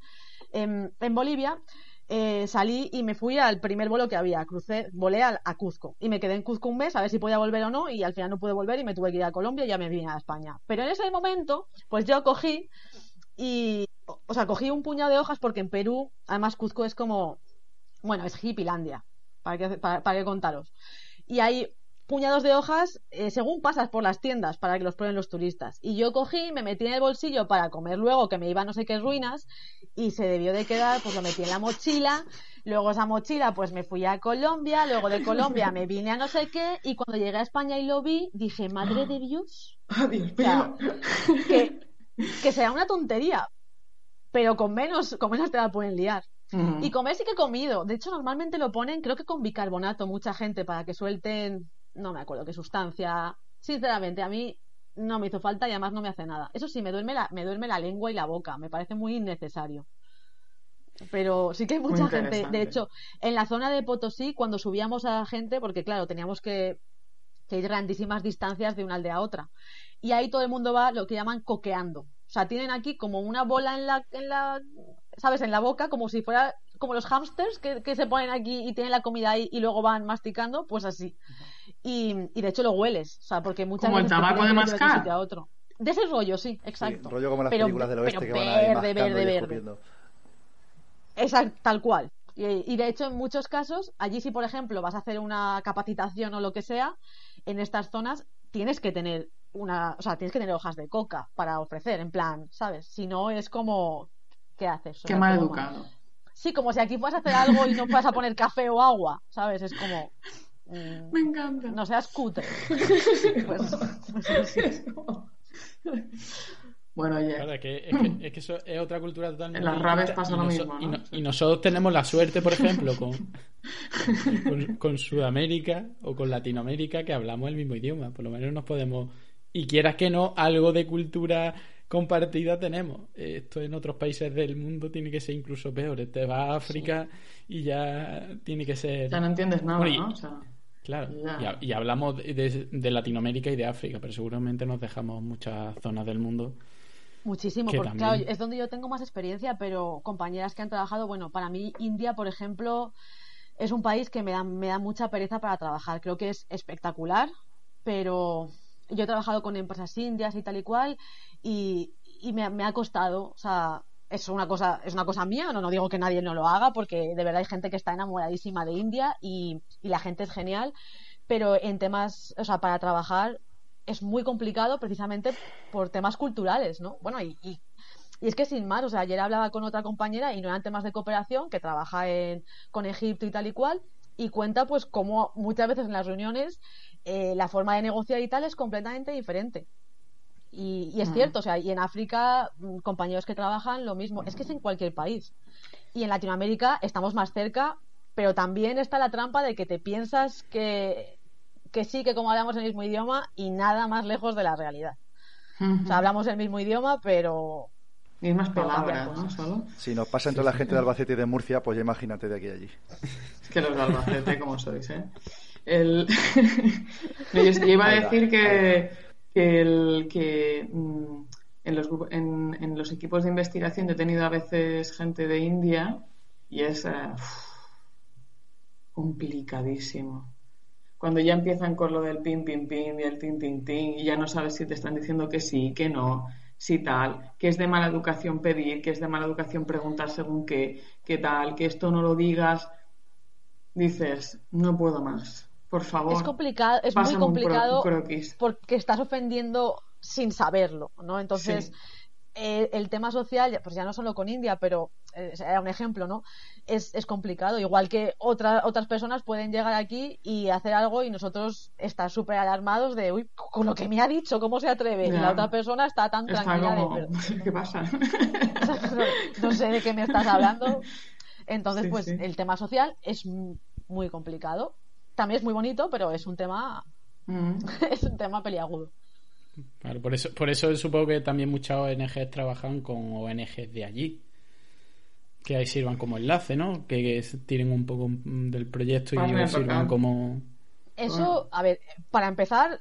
en, en Bolivia, eh, salí y me fui al primer vuelo que había. Crucé, volé a, a Cuzco y me quedé en Cuzco un mes a ver si podía volver o no y al final no pude volver y me tuve que ir a Colombia y ya me vine a España. Pero en ese momento, pues yo cogí y, o sea, cogí un puñado de hojas porque en Perú, además Cuzco es como, bueno, es Hippilandia, para qué, para, para qué contaros. Y hay puñados de hojas eh, según pasas por las tiendas para que los prueben los turistas. Y yo cogí, me metí en el bolsillo para comer luego, que me iba a no sé qué ruinas, y se debió de quedar, pues lo metí en la mochila, luego esa mochila pues me fui a Colombia, luego de Colombia me vine a no sé qué, y cuando llegué a España y lo vi, dije, madre de Dios, Adiós, o sea, que, que sea una tontería, pero con menos, con menos te la pueden liar. Y comer sí que he comido. De hecho, normalmente lo ponen, creo que con bicarbonato, mucha gente, para que suelten, no me acuerdo qué sustancia. Sinceramente, a mí no me hizo falta y además no me hace nada. Eso sí, me duerme la, me duerme la lengua y la boca. Me parece muy innecesario. Pero sí que hay mucha gente. De hecho, en la zona de Potosí, cuando subíamos a gente, porque claro, teníamos que, que ir grandísimas distancias de una aldea a otra. Y ahí todo el mundo va lo que llaman coqueando. O sea, tienen aquí como una bola en la, en la ¿sabes? En la boca, como si fuera como los hámsters que, que se ponen aquí y tienen la comida ahí y luego van masticando, pues así. Y, y de hecho lo hueles, o sea, porque muchas ¿Como el veces te tabaco piden de de mascar? sitio a otro. De ese rollo, sí, Sí, exacto. rollo como las Pero- películas del oeste pero que van ahí verde, mascando verde, verde. escupiendo. Exacto, tal cual. Y, y de hecho, en muchos casos, allí si por ejemplo vas a hacer una capacitación o lo que sea, en estas zonas tienes que tener una, o sea, tienes que tener hojas de coca para ofrecer, en plan, ¿sabes? Si no es como, ¿qué haces? O Qué mal como- educado. Sí, como si aquí fueras a hacer algo y no fueras a poner café o agua, ¿sabes? Es como, mm, Me encanta. no seas cutre. Pues, pues sí, sí. Bueno, oye, Claro, es que, es, que, es que eso es otra cultura totalmente. En las raves pasa lo mismo, y, ¿no? no- y nosotros tenemos la suerte, por ejemplo, con, con, con Sudamérica o con Latinoamérica que hablamos el mismo idioma. Por lo menos nos podemos. Y quieras que no, algo de cultura compartida tenemos. Esto en otros países del mundo tiene que ser incluso peor. Te vas a África y ya tiene que ser. ya no entiendes nada, Bueno, y- ¿no? O sea, Claro, Ya. y, ha- y hablamos de, Latinoamérica y de África, pero seguramente nos dejamos muchas zonas del mundo. Muchísimo, Que porque también- claro, es donde yo tengo más experiencia, pero compañeras que han trabajado, bueno, para mí India, por ejemplo, es un país que me da, me da mucha pereza para trabajar. Creo que es espectacular, pero yo he trabajado con empresas indias y tal y cual, y, y me, ha- costado, o sea, es una cosa, es una cosa mía, no, no digo que nadie no lo haga, porque de verdad hay gente que está enamoradísima de India y, y la gente es genial, pero en temas, o sea, para trabajar es muy complicado precisamente por temas culturales, ¿no? Bueno, y, y, y es que sin más, o sea, ayer hablaba con otra compañera y no eran temas de cooperación, que trabaja en, con Egipto y tal y cual, y cuenta pues como muchas veces en las reuniones eh, la forma de negociar y tal es completamente diferente. Y, y es Mm. cierto, o sea, y en África, mm, compañeros que trabajan lo mismo, es que es en cualquier país. Y en Latinoamérica estamos más cerca, pero también está la trampa de que te piensas que, que sí, que como hablamos el mismo idioma y nada más lejos de la realidad. O sea, hablamos el mismo idioma, pero mismas palabras, ¿no? Solo. Si nos pasa entre la gente de Albacete y de Murcia, pues ya imagínate de aquí a allí. Es que los de Albacete, como sois, ¿eh? El... No, yo, yo iba a decir que, que, el, que mm, en, los, en, en los equipos de investigación yo he tenido a veces gente de India y es eh, complicadísimo. Cuando ya empiezan con lo del pin, pin, pin y el tin, tin, tin y ya no sabes si te están diciendo que sí, que no, si tal, que es de mala educación pedir, que es de mala educación preguntar según qué, qué tal, que esto no lo digas, dices, no puedo más, por favor. es complicado, es muy complicado porque estás ofendiendo sin saberlo, ¿no? Entonces, Sí. Eh, el tema social, pues ya no solo con India, pero eh, era un ejemplo, ¿no? Es, es complicado. Igual que otra- otras personas pueden llegar aquí y hacer algo y nosotros estar súper alarmados de, uy, con lo que me ha dicho, ¿cómo se atreve? Y la otra persona está tan Está tranquila como, de, "Pero- ¿qué pasa? no sé de qué me estás hablando. Entonces, Sí, pues sí. el tema social es muy complicado. También es muy bonito, pero es un tema, Mm. es un tema peliagudo. Claro, por eso, por eso supongo que también muchas ONGs trabajan con ONGs de allí. Que ahí sirvan como enlace, ¿no? Que, que tiren un poco del proyecto y sirvan como. Eso, a ver, para empezar,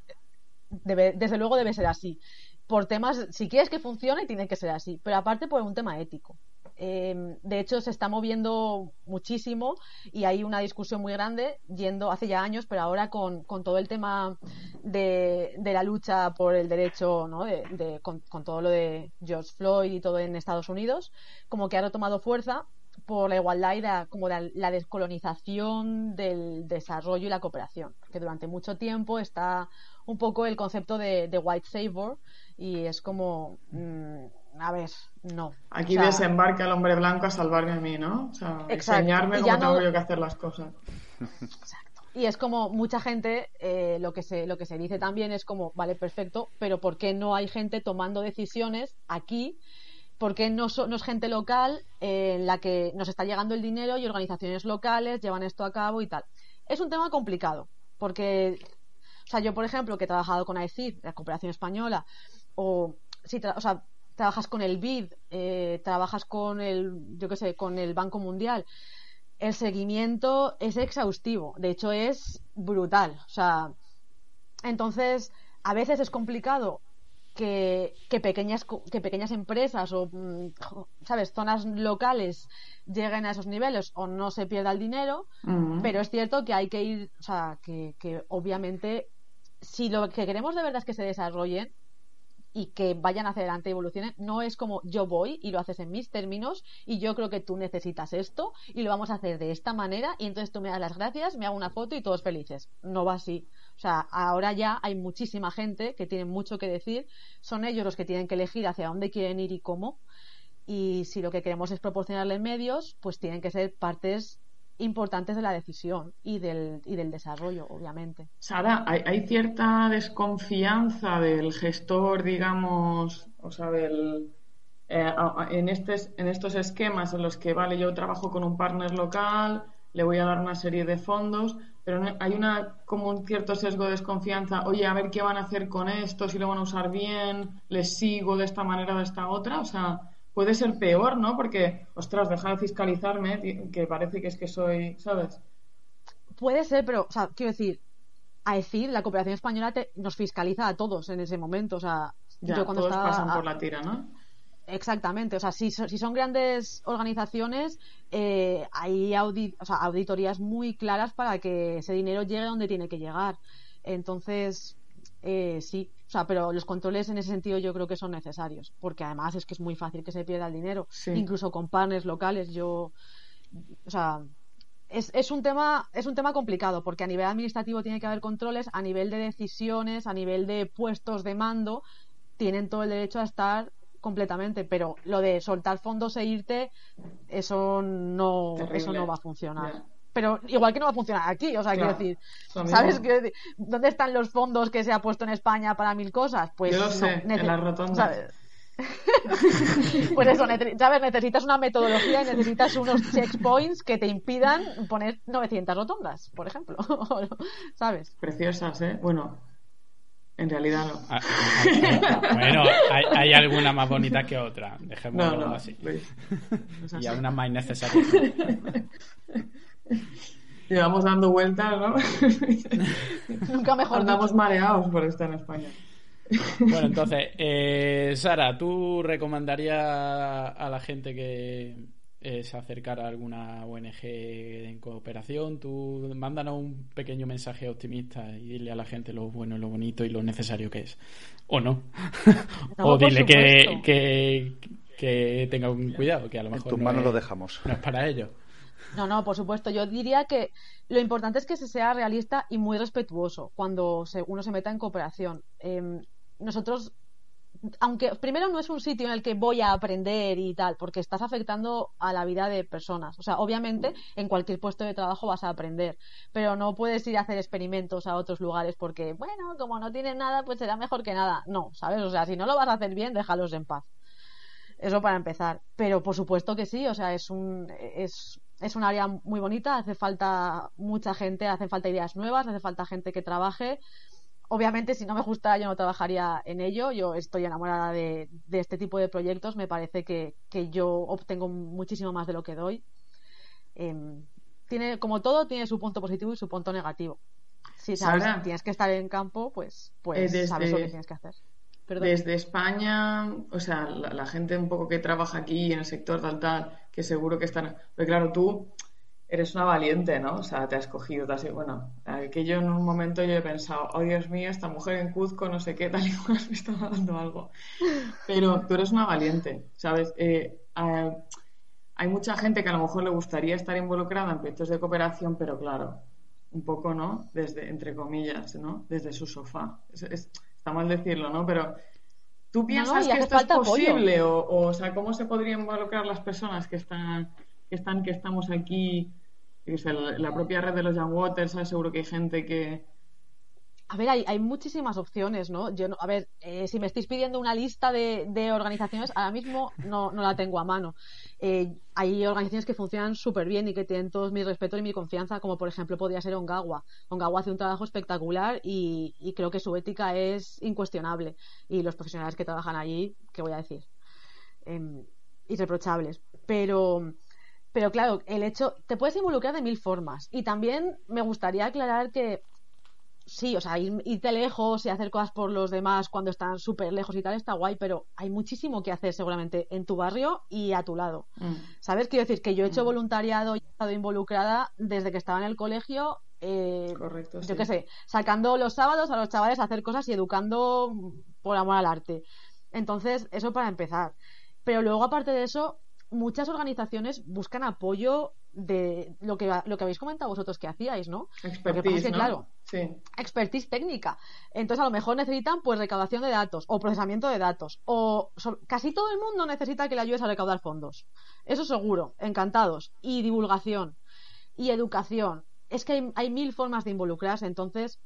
debe- desde luego debe ser así. Por temas, si quieres que funcione, tiene que ser así. Pero aparte por un tema ético. Eh, de hecho, se está moviendo muchísimo y hay una discusión muy grande yendo hace ya años, pero ahora con, todo el tema de, la lucha por el derecho, ¿no? De, con, todo lo de George Floyd y todo en Estados Unidos, como que ha retomado fuerza por la igualdad y la, como la, descolonización del desarrollo y la cooperación. Porque durante mucho tiempo está un poco el concepto de, white savior y es como, mm, a ver, no. Aquí desembarca el hombre blanco a salvarme a mí, ¿no? O sea, enseñarme cómo tengo yo que hacer las cosas. Exacto. Y es como mucha gente, eh, lo, que se, lo que se dice también es como, vale, perfecto, pero ¿por qué no hay gente tomando decisiones aquí porque no, no es gente local eh, en la que nos está llegando el dinero y organizaciones locales llevan esto a cabo y tal. Es un tema complicado, porque, o sea, yo, por ejemplo, que he trabajado con AECID, la cooperación española, o, si o sea, trabajas con el BID, eh, trabajas con el, yo qué sé, con el Banco Mundial, el seguimiento es exhaustivo, de hecho es brutal, o sea, entonces, a veces es complicado que, pequeñas, que pequeñas empresas o, mm, ¿sabes?, zonas locales lleguen a esos niveles o no se pierda el dinero, pero es cierto que hay que ir, o sea, que, que obviamente si lo que queremos de verdad es que se desarrollen, y que vayan hacia adelante y evolucionen. No es como yo voy y lo haces en mis términos y yo creo que tú necesitas esto y lo vamos a hacer de esta manera y entonces tú me das las gracias, me hago una foto y todos felices. No va así. O sea, ahora ya hay muchísima gente que tiene mucho que decir, son ellos los que tienen que elegir hacia dónde quieren ir y cómo. Y si lo que queremos es proporcionarles medios, pues tienen que ser partes importantes de la decisión y del, y del desarrollo, obviamente. Sara, ¿hay, cierta desconfianza del gestor, digamos, o sea, del, eh, en, en estos esquemas en los que, vale, yo trabajo con un partner local, le voy a dar una serie de fondos, pero hay una como un cierto sesgo de desconfianza, oye, a ver qué van a hacer con esto, si lo van a usar bien, les sigo de esta manera o de esta otra, o sea, puede ser peor, ¿no? Porque, ostras, deja de fiscalizarme, que parece que es que soy, ¿sabes? Puede ser, pero, o sea, quiero decir, a decir, la cooperación española nos fiscaliza a todos en ese momento, o sea, yo cuando todos pasan por la tira, ¿no? Exactamente, o sea, si, si son grandes organizaciones, eh, hay o sea, auditorías muy claras para que ese dinero llegue donde tiene que llegar. Entonces, eh, sí, o sea, pero los controles en ese sentido yo creo que son necesarios, porque además es que es muy fácil que se pierda el dinero, incluso con partners locales. Yo, o sea, es, es, un tema, es un tema complicado, porque a nivel administrativo tiene que haber controles, a nivel de decisiones, a nivel de puestos de mando, tienen todo el derecho a estar completamente, pero lo de soltar fondos e irte, eso no, eso no va a funcionar pero igual que no va a funcionar aquí, o sea, quiero decir, ¿sabes? ¿Dónde están los fondos que se ha puesto en España para mil cosas? Pues Yo lo sé, en las rotondas. pues eso, ¿sabes? Necesitas una metodología y necesitas unos checkpoints que te impidan poner 900 rotondas, por ejemplo, ¿sabes? Preciosas, ¿eh? Bueno, en realidad no. Ah, bueno, hay, alguna más bonita que otra, dejémoslo así. y alguna más innecesaria. Llevamos dando vueltas, ¿no? Nunca mejor. Andamos mareados por estar en España. Bueno, entonces, eh, Sara, ¿tú recomendarías a la gente que eh, se acercara a alguna ONG en cooperación? Tú mándanos un pequeño mensaje optimista y dile a la gente lo bueno, lo bonito y lo necesario que es. ¿O no? o dile que, que, que, tenga un cuidado, que a lo mejor. En tus manos lo dejamos. No es para ello. No, no, por supuesto. Yo diría que lo importante es que se sea realista y muy respetuoso cuando uno se meta en cooperación. Em, nosotros, aunque primero no es un sitio en el que voy a aprender y tal, porque estás afectando a la vida de personas. O sea, obviamente en cualquier puesto de trabajo vas a aprender, pero no puedes ir a hacer experimentos a otros lugares porque, bueno, como no tienes nada, pues será mejor que nada. No, ¿sabes? O sea, si no lo vas a hacer bien, déjalos en paz. Eso para empezar. Pero por supuesto que sí, o sea, es un, es es un área muy bonita, hace falta mucha gente, hace falta ideas nuevas, hace falta gente que trabaje. Obviamente, si no me gusta, yo no trabajaría en ello. Yo estoy enamorada de, este tipo de proyectos. Me parece que, yo obtengo muchísimo más de lo que doy. Em, tiene, como todo, tiene su punto positivo y su punto negativo. Si sabes, tienes que estar en campo, pues, pues eh, sabes lo que tienes que hacer. Desde España, o sea, la, gente un poco que trabaja aquí en el sector tal, tal, que seguro que están. Pero claro, tú eres una valiente, ¿no? O sea, te has cogido, te has... Bueno, que yo en un momento yo he pensado, oh Dios mío, esta mujer en Cuzco, no sé qué, tal y cual, me está dando algo. Pero tú eres una valiente, ¿sabes? Eh, hay mucha gente que a lo mejor le gustaría estar involucrada en proyectos de cooperación, pero claro, un poco, ¿no? Desde, entre comillas, ¿no? Desde su sofá. está mal decirlo, ¿no? Pero ¿tú piensas que esto es posible? O, o, sea, ¿cómo se podrían involucrar las personas que están, que están, que estamos aquí? la propia red de los Young Waters, seguro que hay gente que, a ver, hay, hay, muchísimas opciones, ¿no? Yo, a ver, eh, si me estáis pidiendo una lista de, de organizaciones, ahora mismo no, no, la tengo a mano. Eh, hay organizaciones que funcionan súper bien y que tienen todos mi respeto y mi confianza, como por ejemplo podría ser Ongawa. Ongawa hace un trabajo espectacular y, creo que su ética es incuestionable. Y los profesionales que trabajan allí, ¿qué voy a decir? Eh, irreprochables. Pero, pero claro, el hecho, te puedes involucrar de mil formas. Y también me gustaría aclarar que sí, o sea, irte lejos y hacer cosas por los demás cuando están súper lejos y tal está guay, pero hay muchísimo que hacer seguramente en tu barrio y a tu lado. Mm. ¿Sabes? Quiero decir que yo he hecho mm. voluntariado y he estado involucrada desde que estaba en el colegio. Eh, Correcto. Yo qué sé, sacando los sábados a los chavales a hacer cosas y educando por amor al arte. Entonces, eso para empezar. Pero luego, aparte de eso, muchas organizaciones buscan apoyo de lo que, lo que habéis comentado vosotros que hacíais, ¿no? Expertise, claro, expertise técnica. Entonces, a lo mejor necesitan pues recaudación de datos o procesamiento de datos. O casi todo el mundo necesita que le ayudes a recaudar fondos. Eso seguro, encantados. Y divulgación. Y educación. Es que hay, hay mil formas de involucrarse, entonces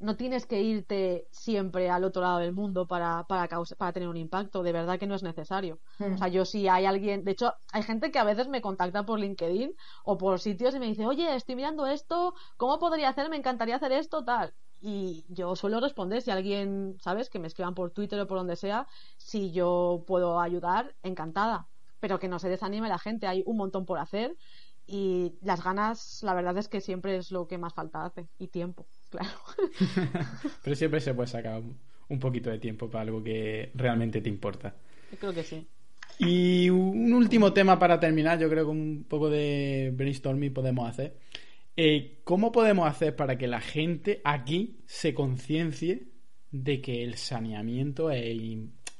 no tienes que irte siempre al otro lado del mundo para, para, para tener un impacto. De verdad que no es necesario. O sea, yo si hay alguien, de hecho, hay gente que a veces me contacta por LinkedIn o por sitios y me dice, oye, estoy mirando esto, ¿cómo podría hacer? Me encantaría hacer esto, tal. Y yo suelo responder si alguien, ¿sabes? Que me escriban por Twitter o por donde sea, si yo puedo ayudar, encantada. Pero que no se desanime la gente, hay un montón por hacer y las ganas, la verdad es que siempre es lo que más falta hace y tiempo claro. Pero siempre se puede sacar un poquito de tiempo para algo que realmente te importa. Yo creo que sí. Y un último tema para terminar, yo creo que un poco de brainstorming podemos hacer. Eh, ¿Cómo podemos hacer para que la gente aquí se conciencie de que el saneamiento es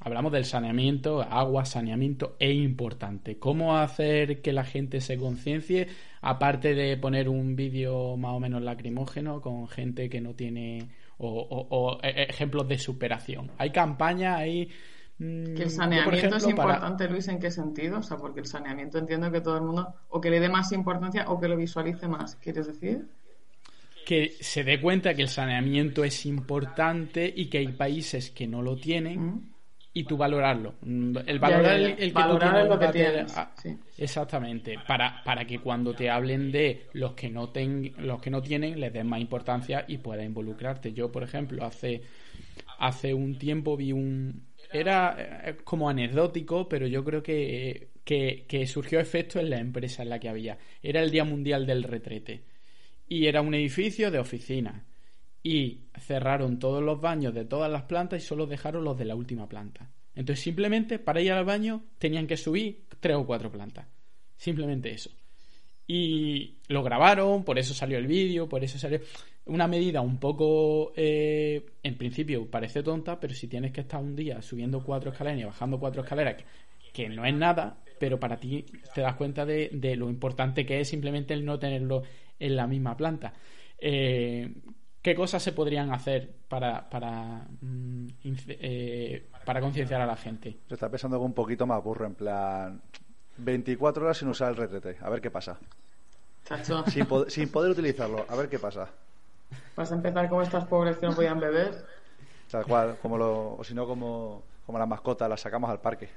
hablamos del saneamiento, agua, saneamiento, es importante. ¿Cómo hacer que la gente se conciencie? Aparte de poner un vídeo más o menos lacrimógeno con gente que no tiene. o, e, ejemplos de superación. Hay campañas, hay. Mm, que el saneamiento es importante, Luis, ¿en qué sentido? O sea, porque el saneamiento entiendo que todo el mundo o que le dé más importancia o que lo visualice más, ¿quieres decir? Que se dé cuenta que el saneamiento es importante y que hay países que no lo tienen. Y tú valorarlo. Mm, el valorar el, que tú lo que tienes. Ah, exactamente. Para, para que cuando te hablen de los que no ten, los que no tienen, les den más importancia y puedas involucrarte. Yo, por ejemplo, hace, hace un tiempo vi un. Era eh, como anecdótico, pero yo creo que, que, que surgió efecto en la empresa en la que había. Era el Día Mundial del Retrete. Y era un edificio de oficina y cerraron todos los baños de todas las plantas y solo dejaron los de la última planta. Entonces simplemente para ir al baño tenían que subir tres o cuatro plantas. Simplemente eso. Y lo grabaron, por eso salió el vídeo, por eso salió una medida un poco, eh, en principio parece tonta, pero si tienes que estar un día subiendo cuatro escaleras y bajando cuatro escaleras, que, no es nada, pero para ti te das cuenta de, de, lo importante que es simplemente el no tenerlo en la misma planta. Eh, ¿Qué cosas se podrían hacer para, para, mm, eh, para concienciar a la gente? Se está pensando un poquito más burro, en plan 24 horas sin usar el retrete, a ver qué pasa. Sin, sin, poder utilizarlo, a ver qué pasa. Vas a empezar como estas pobres que no podían beber. Tal cual, como lo, o si no, como, como las mascotas, las sacamos al parque.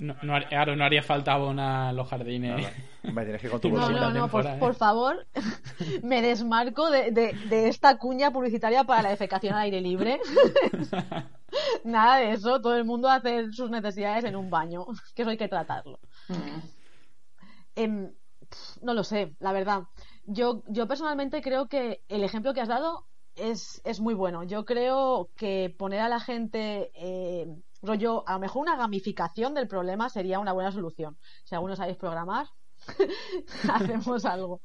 No, no, claro, no haría falta abonar los jardines. Me tienes que con tu no, no, no, por, por, favor, me desmarco de, de, esta cuña publicitaria para la defecación al aire libre. Nada de eso, todo el mundo hace sus necesidades en un baño, que eso hay que tratarlo. Mm. Em, no lo sé, la verdad. Yo, yo personalmente creo que el ejemplo que has dado es, es muy bueno. Yo creo que poner a la gente eh, rollo, a lo mejor una gamificación del problema sería una buena solución. Si algunos sabéis programar, hacemos algo.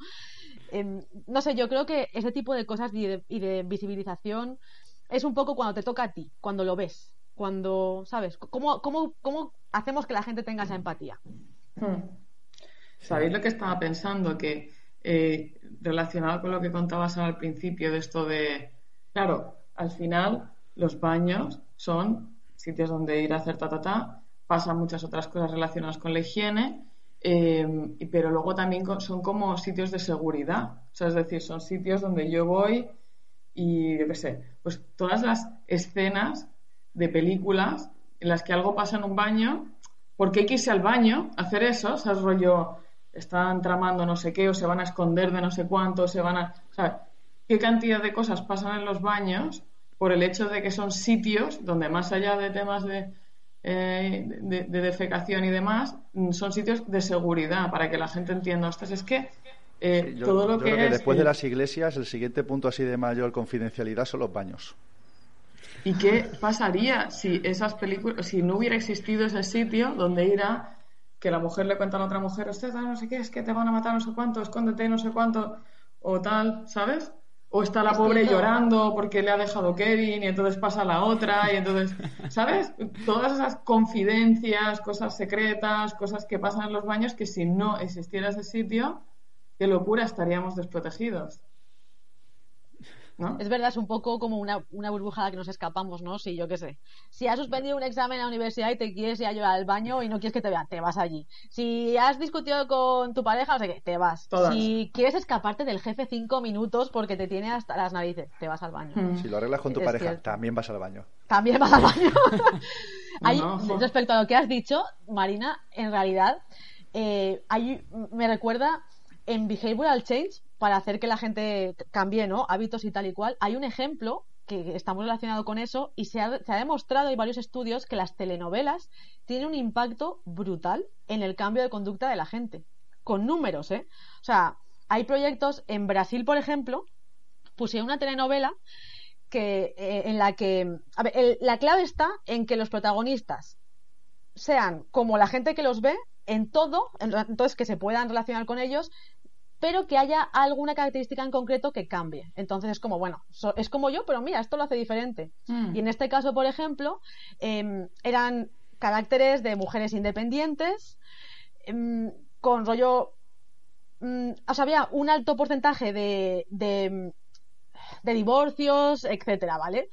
Em, no sé, yo creo que ese tipo de cosas y de, visibilización es un poco cuando te toca a ti, cuando lo ves, cuando, ¿sabes? ¿Cómo, cómo, cómo hacemos que la gente tenga esa empatía? Hmm. ¿Sabéis lo que estaba pensando? Que eh, relacionado con lo que contabas al principio de esto de, claro, al final los baños son sitios donde ir a hacer ta ta ta, pasan muchas otras cosas relacionadas con la higiene, eh, pero luego también son como sitios de seguridad, o es decir, son sitios donde yo voy y, yo qué sé, pues todas las escenas de películas en las que algo pasa en un baño, porque hay que irse al baño hacer eso? O sea, es rollo, están tramando no sé qué, o se van a esconder de no sé cuánto, o se van a... O sea, ¿qué cantidad de cosas pasan en los baños por el hecho de que son sitios donde más allá de temas de, eh, de, defecación y demás, son sitios de seguridad para que la gente entienda, ostras, es que eh, todo lo que, creo que después de las iglesias el siguiente punto así de mayor confidencialidad son los baños. ¿Y qué pasaría si esas películas, si no hubiera existido ese sitio donde ir a que la mujer le cuenta a la otra mujer, usted no sé qué, es que te van a matar no sé cuánto, escóndete no sé cuánto, o tal, ¿sabes? O está la pobre llorando porque le ha dejado Kevin y entonces pasa la otra y entonces, ¿sabes? Todas esas confidencias, cosas secretas, cosas que pasan en los baños que si no existiera ese sitio, qué locura, estaríamos desprotegidos. Es verdad, es un poco como una, una burbuja a la que nos escapamos, ¿no? Si yo qué sé. Si has suspendido un examen en la universidad y te quieres ir a llorar al baño y no quieres que te vean, te vas allí. Si has discutido con tu pareja, no sé qué, te vas. Si quieres escaparte del jefe cinco minutos porque te tiene hasta las narices, te vas al baño. Hmm. Si lo arreglas con tu pareja, también vas al baño. También vas al baño. respecto a lo que has dicho, Marina, en realidad, eh, me recuerda en Behavioral Change, para hacer que la gente cambie ¿no? hábitos y tal y cual, hay un ejemplo que está muy relacionado con eso y se ha, se ha demostrado, hay varios estudios, que las telenovelas tienen un impacto brutal en el cambio de conducta de la gente. Con números, ¿eh? O sea, hay proyectos en Brasil, por ejemplo, pusieron una telenovela que, eh, en la que. A ver, la clave está en que los protagonistas sean como la gente que los ve en todo, entonces que se puedan relacionar con ellos, pero que haya alguna característica en concreto que cambie. Entonces es como, bueno, es como yo, pero mira, esto lo hace diferente. Mm. Y en este caso, por ejemplo, em, eran caracteres de mujeres independientes, em, con rollo... Mm, o sea, había un alto porcentaje de, de, divorcios, etcétera, ¿vale?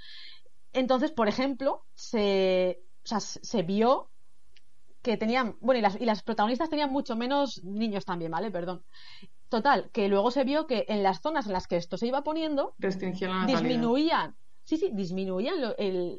Entonces, por ejemplo, se, se vio que tenían, bueno, y las, y las protagonistas tenían mucho menos niños también, ¿vale? Perdón. Total, que luego se vio que en las zonas en las que esto se iba poniendo, disminuían, sí, sí, disminuían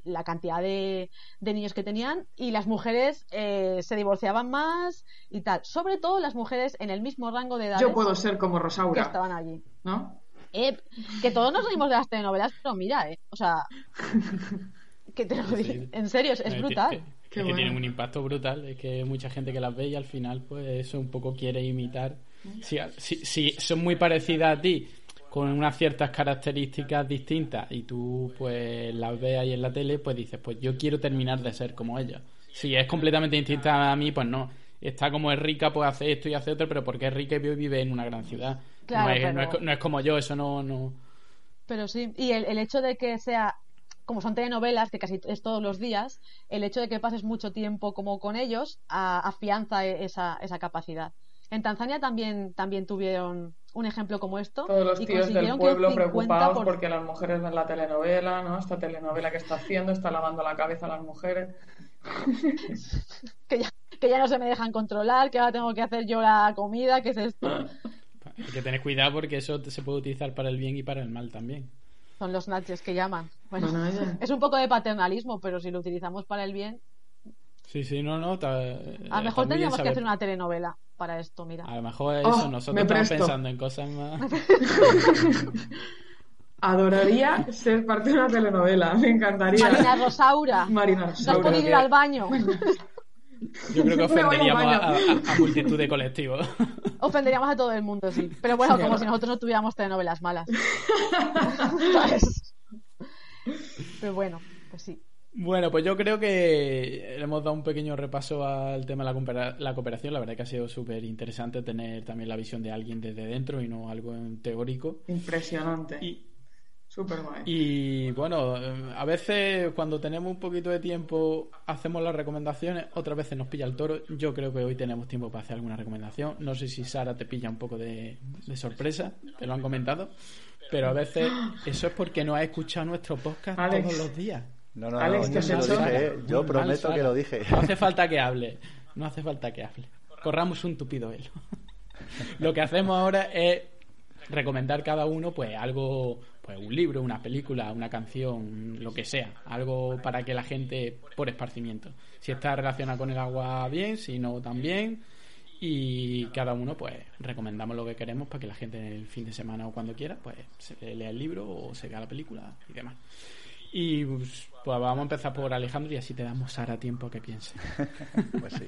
la cantidad de, niños que tenían y las mujeres eh, se divorciaban más y tal. Sobre todo las mujeres en el mismo rango de edad. Yo puedo ser como Rosaura. Que estaban allí. ¿No? Eh, que todos nos reímos de las telenovelas, pero mira, eh, o sea, que te lo digo, en serio, es, brutal. Que, tienen un impacto brutal, es que mucha gente que las ve y al final, pues eso un poco quiere imitar si, son muy parecidas a ti, con unas ciertas características distintas, y tú pues las ves ahí en la tele, pues dices, pues yo quiero terminar de ser como ella. Si es completamente distinta a mí, pues no. Está como es rica, pues hace esto y hace otro, pero porque es rica y vive en una gran ciudad. no, es, como yo, eso no... no... Pero sí, y el, hecho de que sea como son telenovelas, que casi es todos los días, el hecho de que pases mucho tiempo como con ellos afianza esa, esa capacidad. En Tanzania también, también tuvieron un ejemplo como esto. Todos los tíos del pueblo preocupados porque las mujeres ven la telenovela, ¿no? Esta telenovela que está haciendo, está lavando la cabeza a las mujeres. que, ya, que ya no se me dejan controlar, que ahora tengo que hacer yo la comida, ¿qué es esto? Hay que tener cuidado porque eso se puede utilizar para el bien y para el mal también. Son los natches que llaman. Bueno, es un poco de paternalismo, pero si lo utilizamos para el bien. Sí, sí, no, no. a lo mejor tendríamos que hacer una telenovela para esto, mira. A lo mejor eso, oh, nosotros estamos pensando en cosas más. Adoraría ser parte de una telenovela, me encantaría. Marina Rosaura. Marina Rosaura. No has podido ir al baño. Yo creo que ofenderíamos a, multitud de colectivos. Ofenderíamos a todo el mundo, sí. Pero bueno, como si nosotros no tuviéramos telenovelas malas. Pero bueno, pues sí. Bueno, pues yo creo que hemos dado un pequeño repaso al tema de la, cooperación. La verdad que ha sido súper interesante tener también la visión de alguien desde dentro y no algo en teórico. Impresionante. Y, Súper guay. Y bueno, eh, a veces cuando tenemos un poquito de tiempo hacemos las recomendaciones, otras veces nos pilla el toro. Yo creo que hoy tenemos tiempo para hacer alguna recomendación. No sé si Sara te pilla un poco de, de sorpresa, te lo han comentado, pero a veces eso es porque no has escuchado nuestro podcast Alex. todos los días. No, no, Alex, no, ¿qué yo, lo dije, ¿eh? yo prometo que lo dije. No hace falta que hable, no hace falta que hable. Corramos un tupido velo. Lo que hacemos ahora es recomendar cada uno pues algo, pues un libro, una película, una canción, lo que sea, algo para que la gente por esparcimiento. Si está relacionado con el agua bien, si no también y cada uno pues recomendamos lo que queremos para que la gente en el fin de semana o cuando quiera pues se lea el libro o se vea la película y demás. Y pues, pues vamos a empezar por Alejandro y así te damos ahora tiempo a que piense. Pues sí.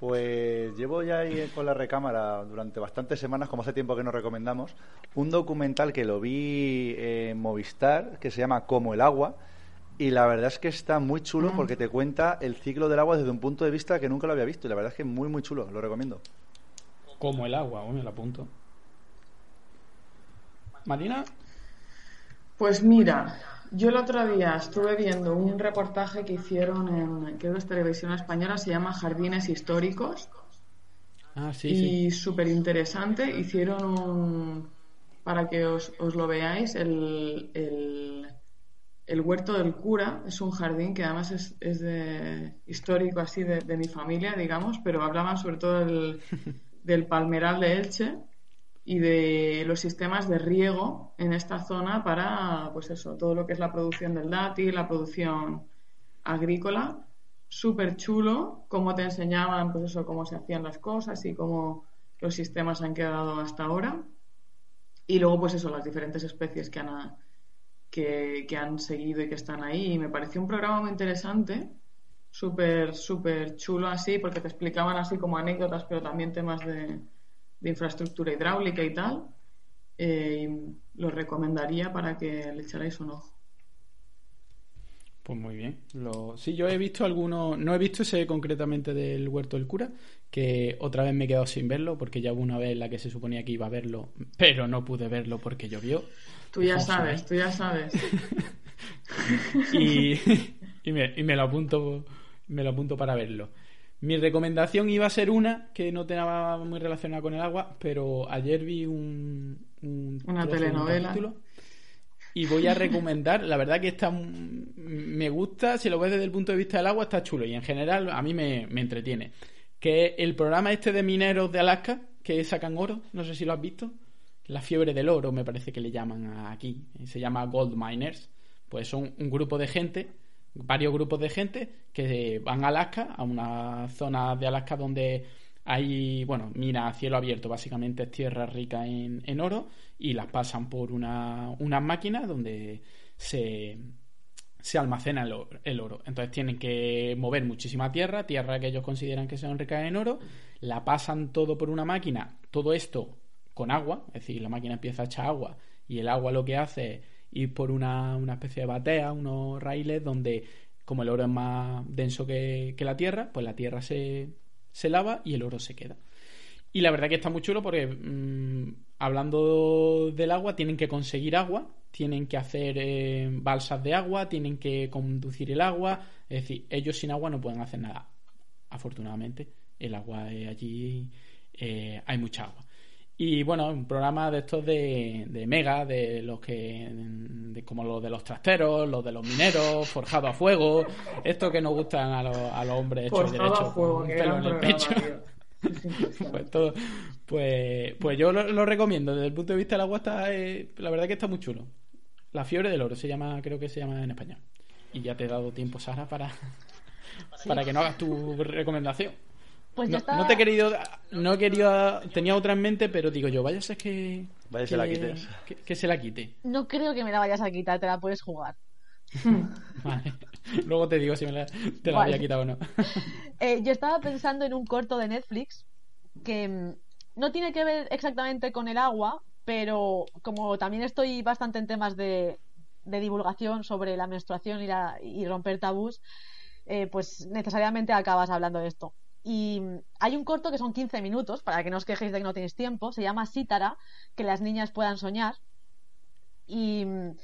Pues llevo ya ahí con la recámara durante bastantes semanas, como hace tiempo que nos recomendamos, un documental que lo vi en Movistar, que se llama Como el agua, y la verdad es que está muy chulo porque te cuenta el ciclo del agua desde un punto de vista que nunca lo había visto, y la verdad es que es muy, muy chulo, lo recomiendo. Como el agua, me lo apunto. Marina, Pues mira, yo el otro día estuve viendo un reportaje que hicieron en, creo que es televisión española, se llama Jardines Históricos. ah, sí, y sí. súper interesante. Hicieron un, para que os, os lo veáis, el, el, el Huerto del Cura. Es un jardín que además es, es de, histórico así de, de mi familia, digamos, pero hablaban sobre todo del, del palmeral de Elche y de los sistemas de riego en esta zona para, pues eso, todo lo que es la producción del dátil, la producción agrícola. Súper chulo, cómo te enseñaban, pues eso, cómo se hacían las cosas y cómo los sistemas han quedado hasta ahora. Y luego, pues eso, las diferentes especies que han, que, que han seguido y que están ahí. Y me pareció un programa muy interesante, súper, súper chulo así, porque te explicaban así como anécdotas, pero también temas de, de infraestructura hidráulica y tal. Eh, lo recomendaría para que le echarais un ojo. Pues muy bien. Lo... Sí, yo he visto algunos, no he visto ese concretamente del Huerto del Cura, que otra vez me he quedado sin verlo, porque ya hubo una vez en la que se suponía que iba a verlo, pero no pude verlo porque llovió. Tú ya sabes, tú ya sabes. y, y, me, y me lo apunto me lo apunto para verlo. Mi recomendación iba a ser una que no tenía muy relacionada con el agua, pero ayer vi un, un Una un telenovela. y voy a recomendar, la verdad que está me gusta, si lo ves desde el punto de vista del agua está chulo y en general a mí me, me entretiene. Que es el programa este de mineros de Alaska que sacan oro, no sé si lo has visto. La fiebre del oro me parece que le llaman aquí, se llama Gold Miners. Pues son un grupo de gente, varios grupos de gente que van a Alaska, a una zona de Alaska donde hay, bueno, mina a cielo abierto, básicamente es tierra rica en, en oro y las pasan por una, unas máquinas donde se, se almacena el oro, el oro. Entonces tienen que mover muchísima tierra, tierra que ellos consideran que son ricas en oro, la pasan todo por una máquina, todo esto con agua, es decir, la máquina empieza a echar agua y el agua lo que hace es ir por una, una especie de batea, unos raíles donde como el oro es más denso que, que la tierra, pues la tierra se, se lava y el oro se queda. Y la verdad que está muy chulo porque mmm, hablando del agua, tienen que conseguir agua, tienen que hacer eh, balsas de agua, tienen que conducir el agua, es decir, ellos sin agua no pueden hacer nada. Afortunadamente, el agua eh, allí hay mucha agua. Y bueno, un programa de estos de, de mega, de los que. De, como los de los trasteros, los de los mineros, forjado a fuego, esto que nos gustan a, los, a los hombres hechos Forjado derechos, a fuego, con un qué pelo en el pecho. Pues, todo, pues, pues yo lo, lo recomiendo. Desde el punto de vista del agua, está, eh, la verdad que está muy chulo. La fiebre del oro se llama, creo que se llama en español. Y ya te he dado tiempo, Sara, para, para que no hagas tu recomendación. Pues No, estaba... no te he querido, no he querido, tenía otra en mente, pero digo yo, vaya a ser que, Vaya que, se la quites. que, que se la quite. No creo que me la vayas a quitar, te la puedes jugar. Vale. Luego te digo si me la, te la Vale. había quitado o no. Eh, yo estaba pensando en un corto de Netflix que mm, no tiene que ver exactamente con el agua, pero como también estoy bastante en temas de, de divulgación sobre la menstruación y, la- y romper tabús, eh, pues necesariamente acabas hablando de esto. Y hay un corto que son 15 minutos, para que no os quejéis de que no tenéis tiempo, se llama Sítara, que las niñas puedan soñar. Y mm,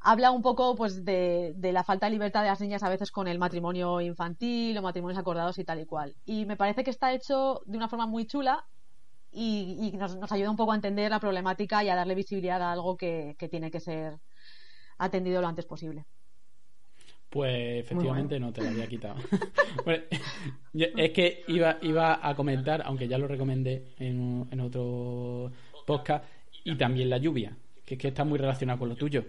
habla un poco pues de, la falta de libertad de las niñas a veces con el matrimonio infantil o matrimonios acordados y tal y cual. Y me parece que está hecho de una forma muy chula y, nos, ayuda un poco a entender la problemática y a darle visibilidad a algo que, tiene que ser atendido lo antes posible. Pues efectivamente no te lo había quitado. es que iba, iba a comentar, aunque ya lo recomendé en, en otro podcast, y también la lluvia, que es que está muy relacionado con lo tuyo.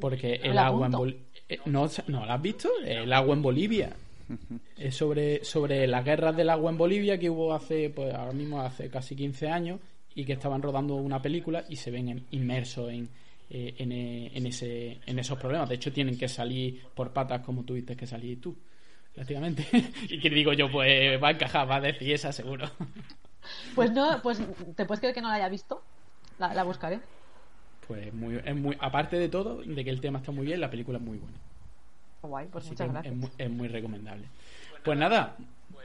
Porque el agua en Bolivia... Eh, ¿No, ¿No lo has visto? El agua en Bolivia. Es sobre, sobre las guerras del agua en Bolivia que hubo hace, pues ahora mismo hace casi 15 años y que estaban rodando una película y se ven inmersos en, eh, en, eh, en, ese, en esos problemas. De hecho, tienen que salir por patas como tuviste que salir tú, prácticamente. y que digo yo, pues va a encajar, va a decir esa seguro. pues no, pues te puedes creer que no la haya visto. La, la buscaré pues muy, es muy, aparte de todo, de que el tema está muy bien, la película es muy buena. Guay, pues muchas gracias. Es muy, recomendable. Pues nada,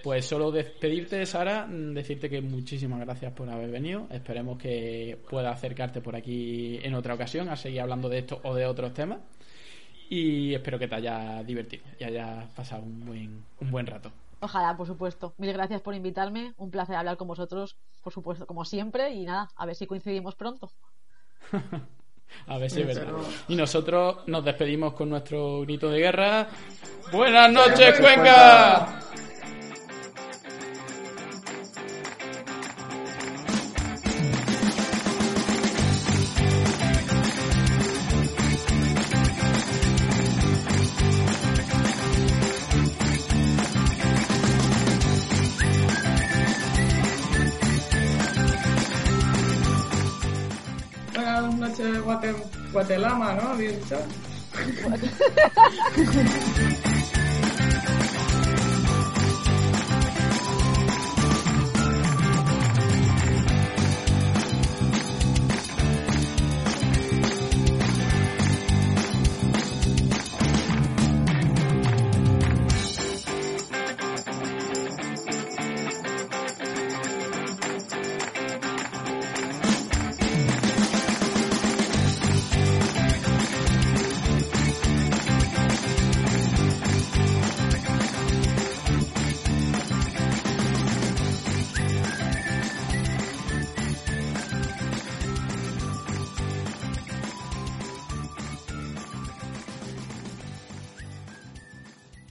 pues solo despedirte, Sara, decirte que muchísimas gracias por haber venido. Esperemos que pueda acercarte por aquí en otra ocasión a seguir hablando de esto o de otros temas. Y espero que te haya divertido y hayas pasado un buen, un buen rato. Ojalá, por supuesto. Mil gracias por invitarme. Un placer hablar con vosotros, por supuesto, como siempre. Y nada, a ver si coincidimos pronto. A ver si es verdad. Y nosotros nos despedimos con nuestro grito de guerra. Buenas noches, Cuenca. Guatelama, ¿no? Había dicho.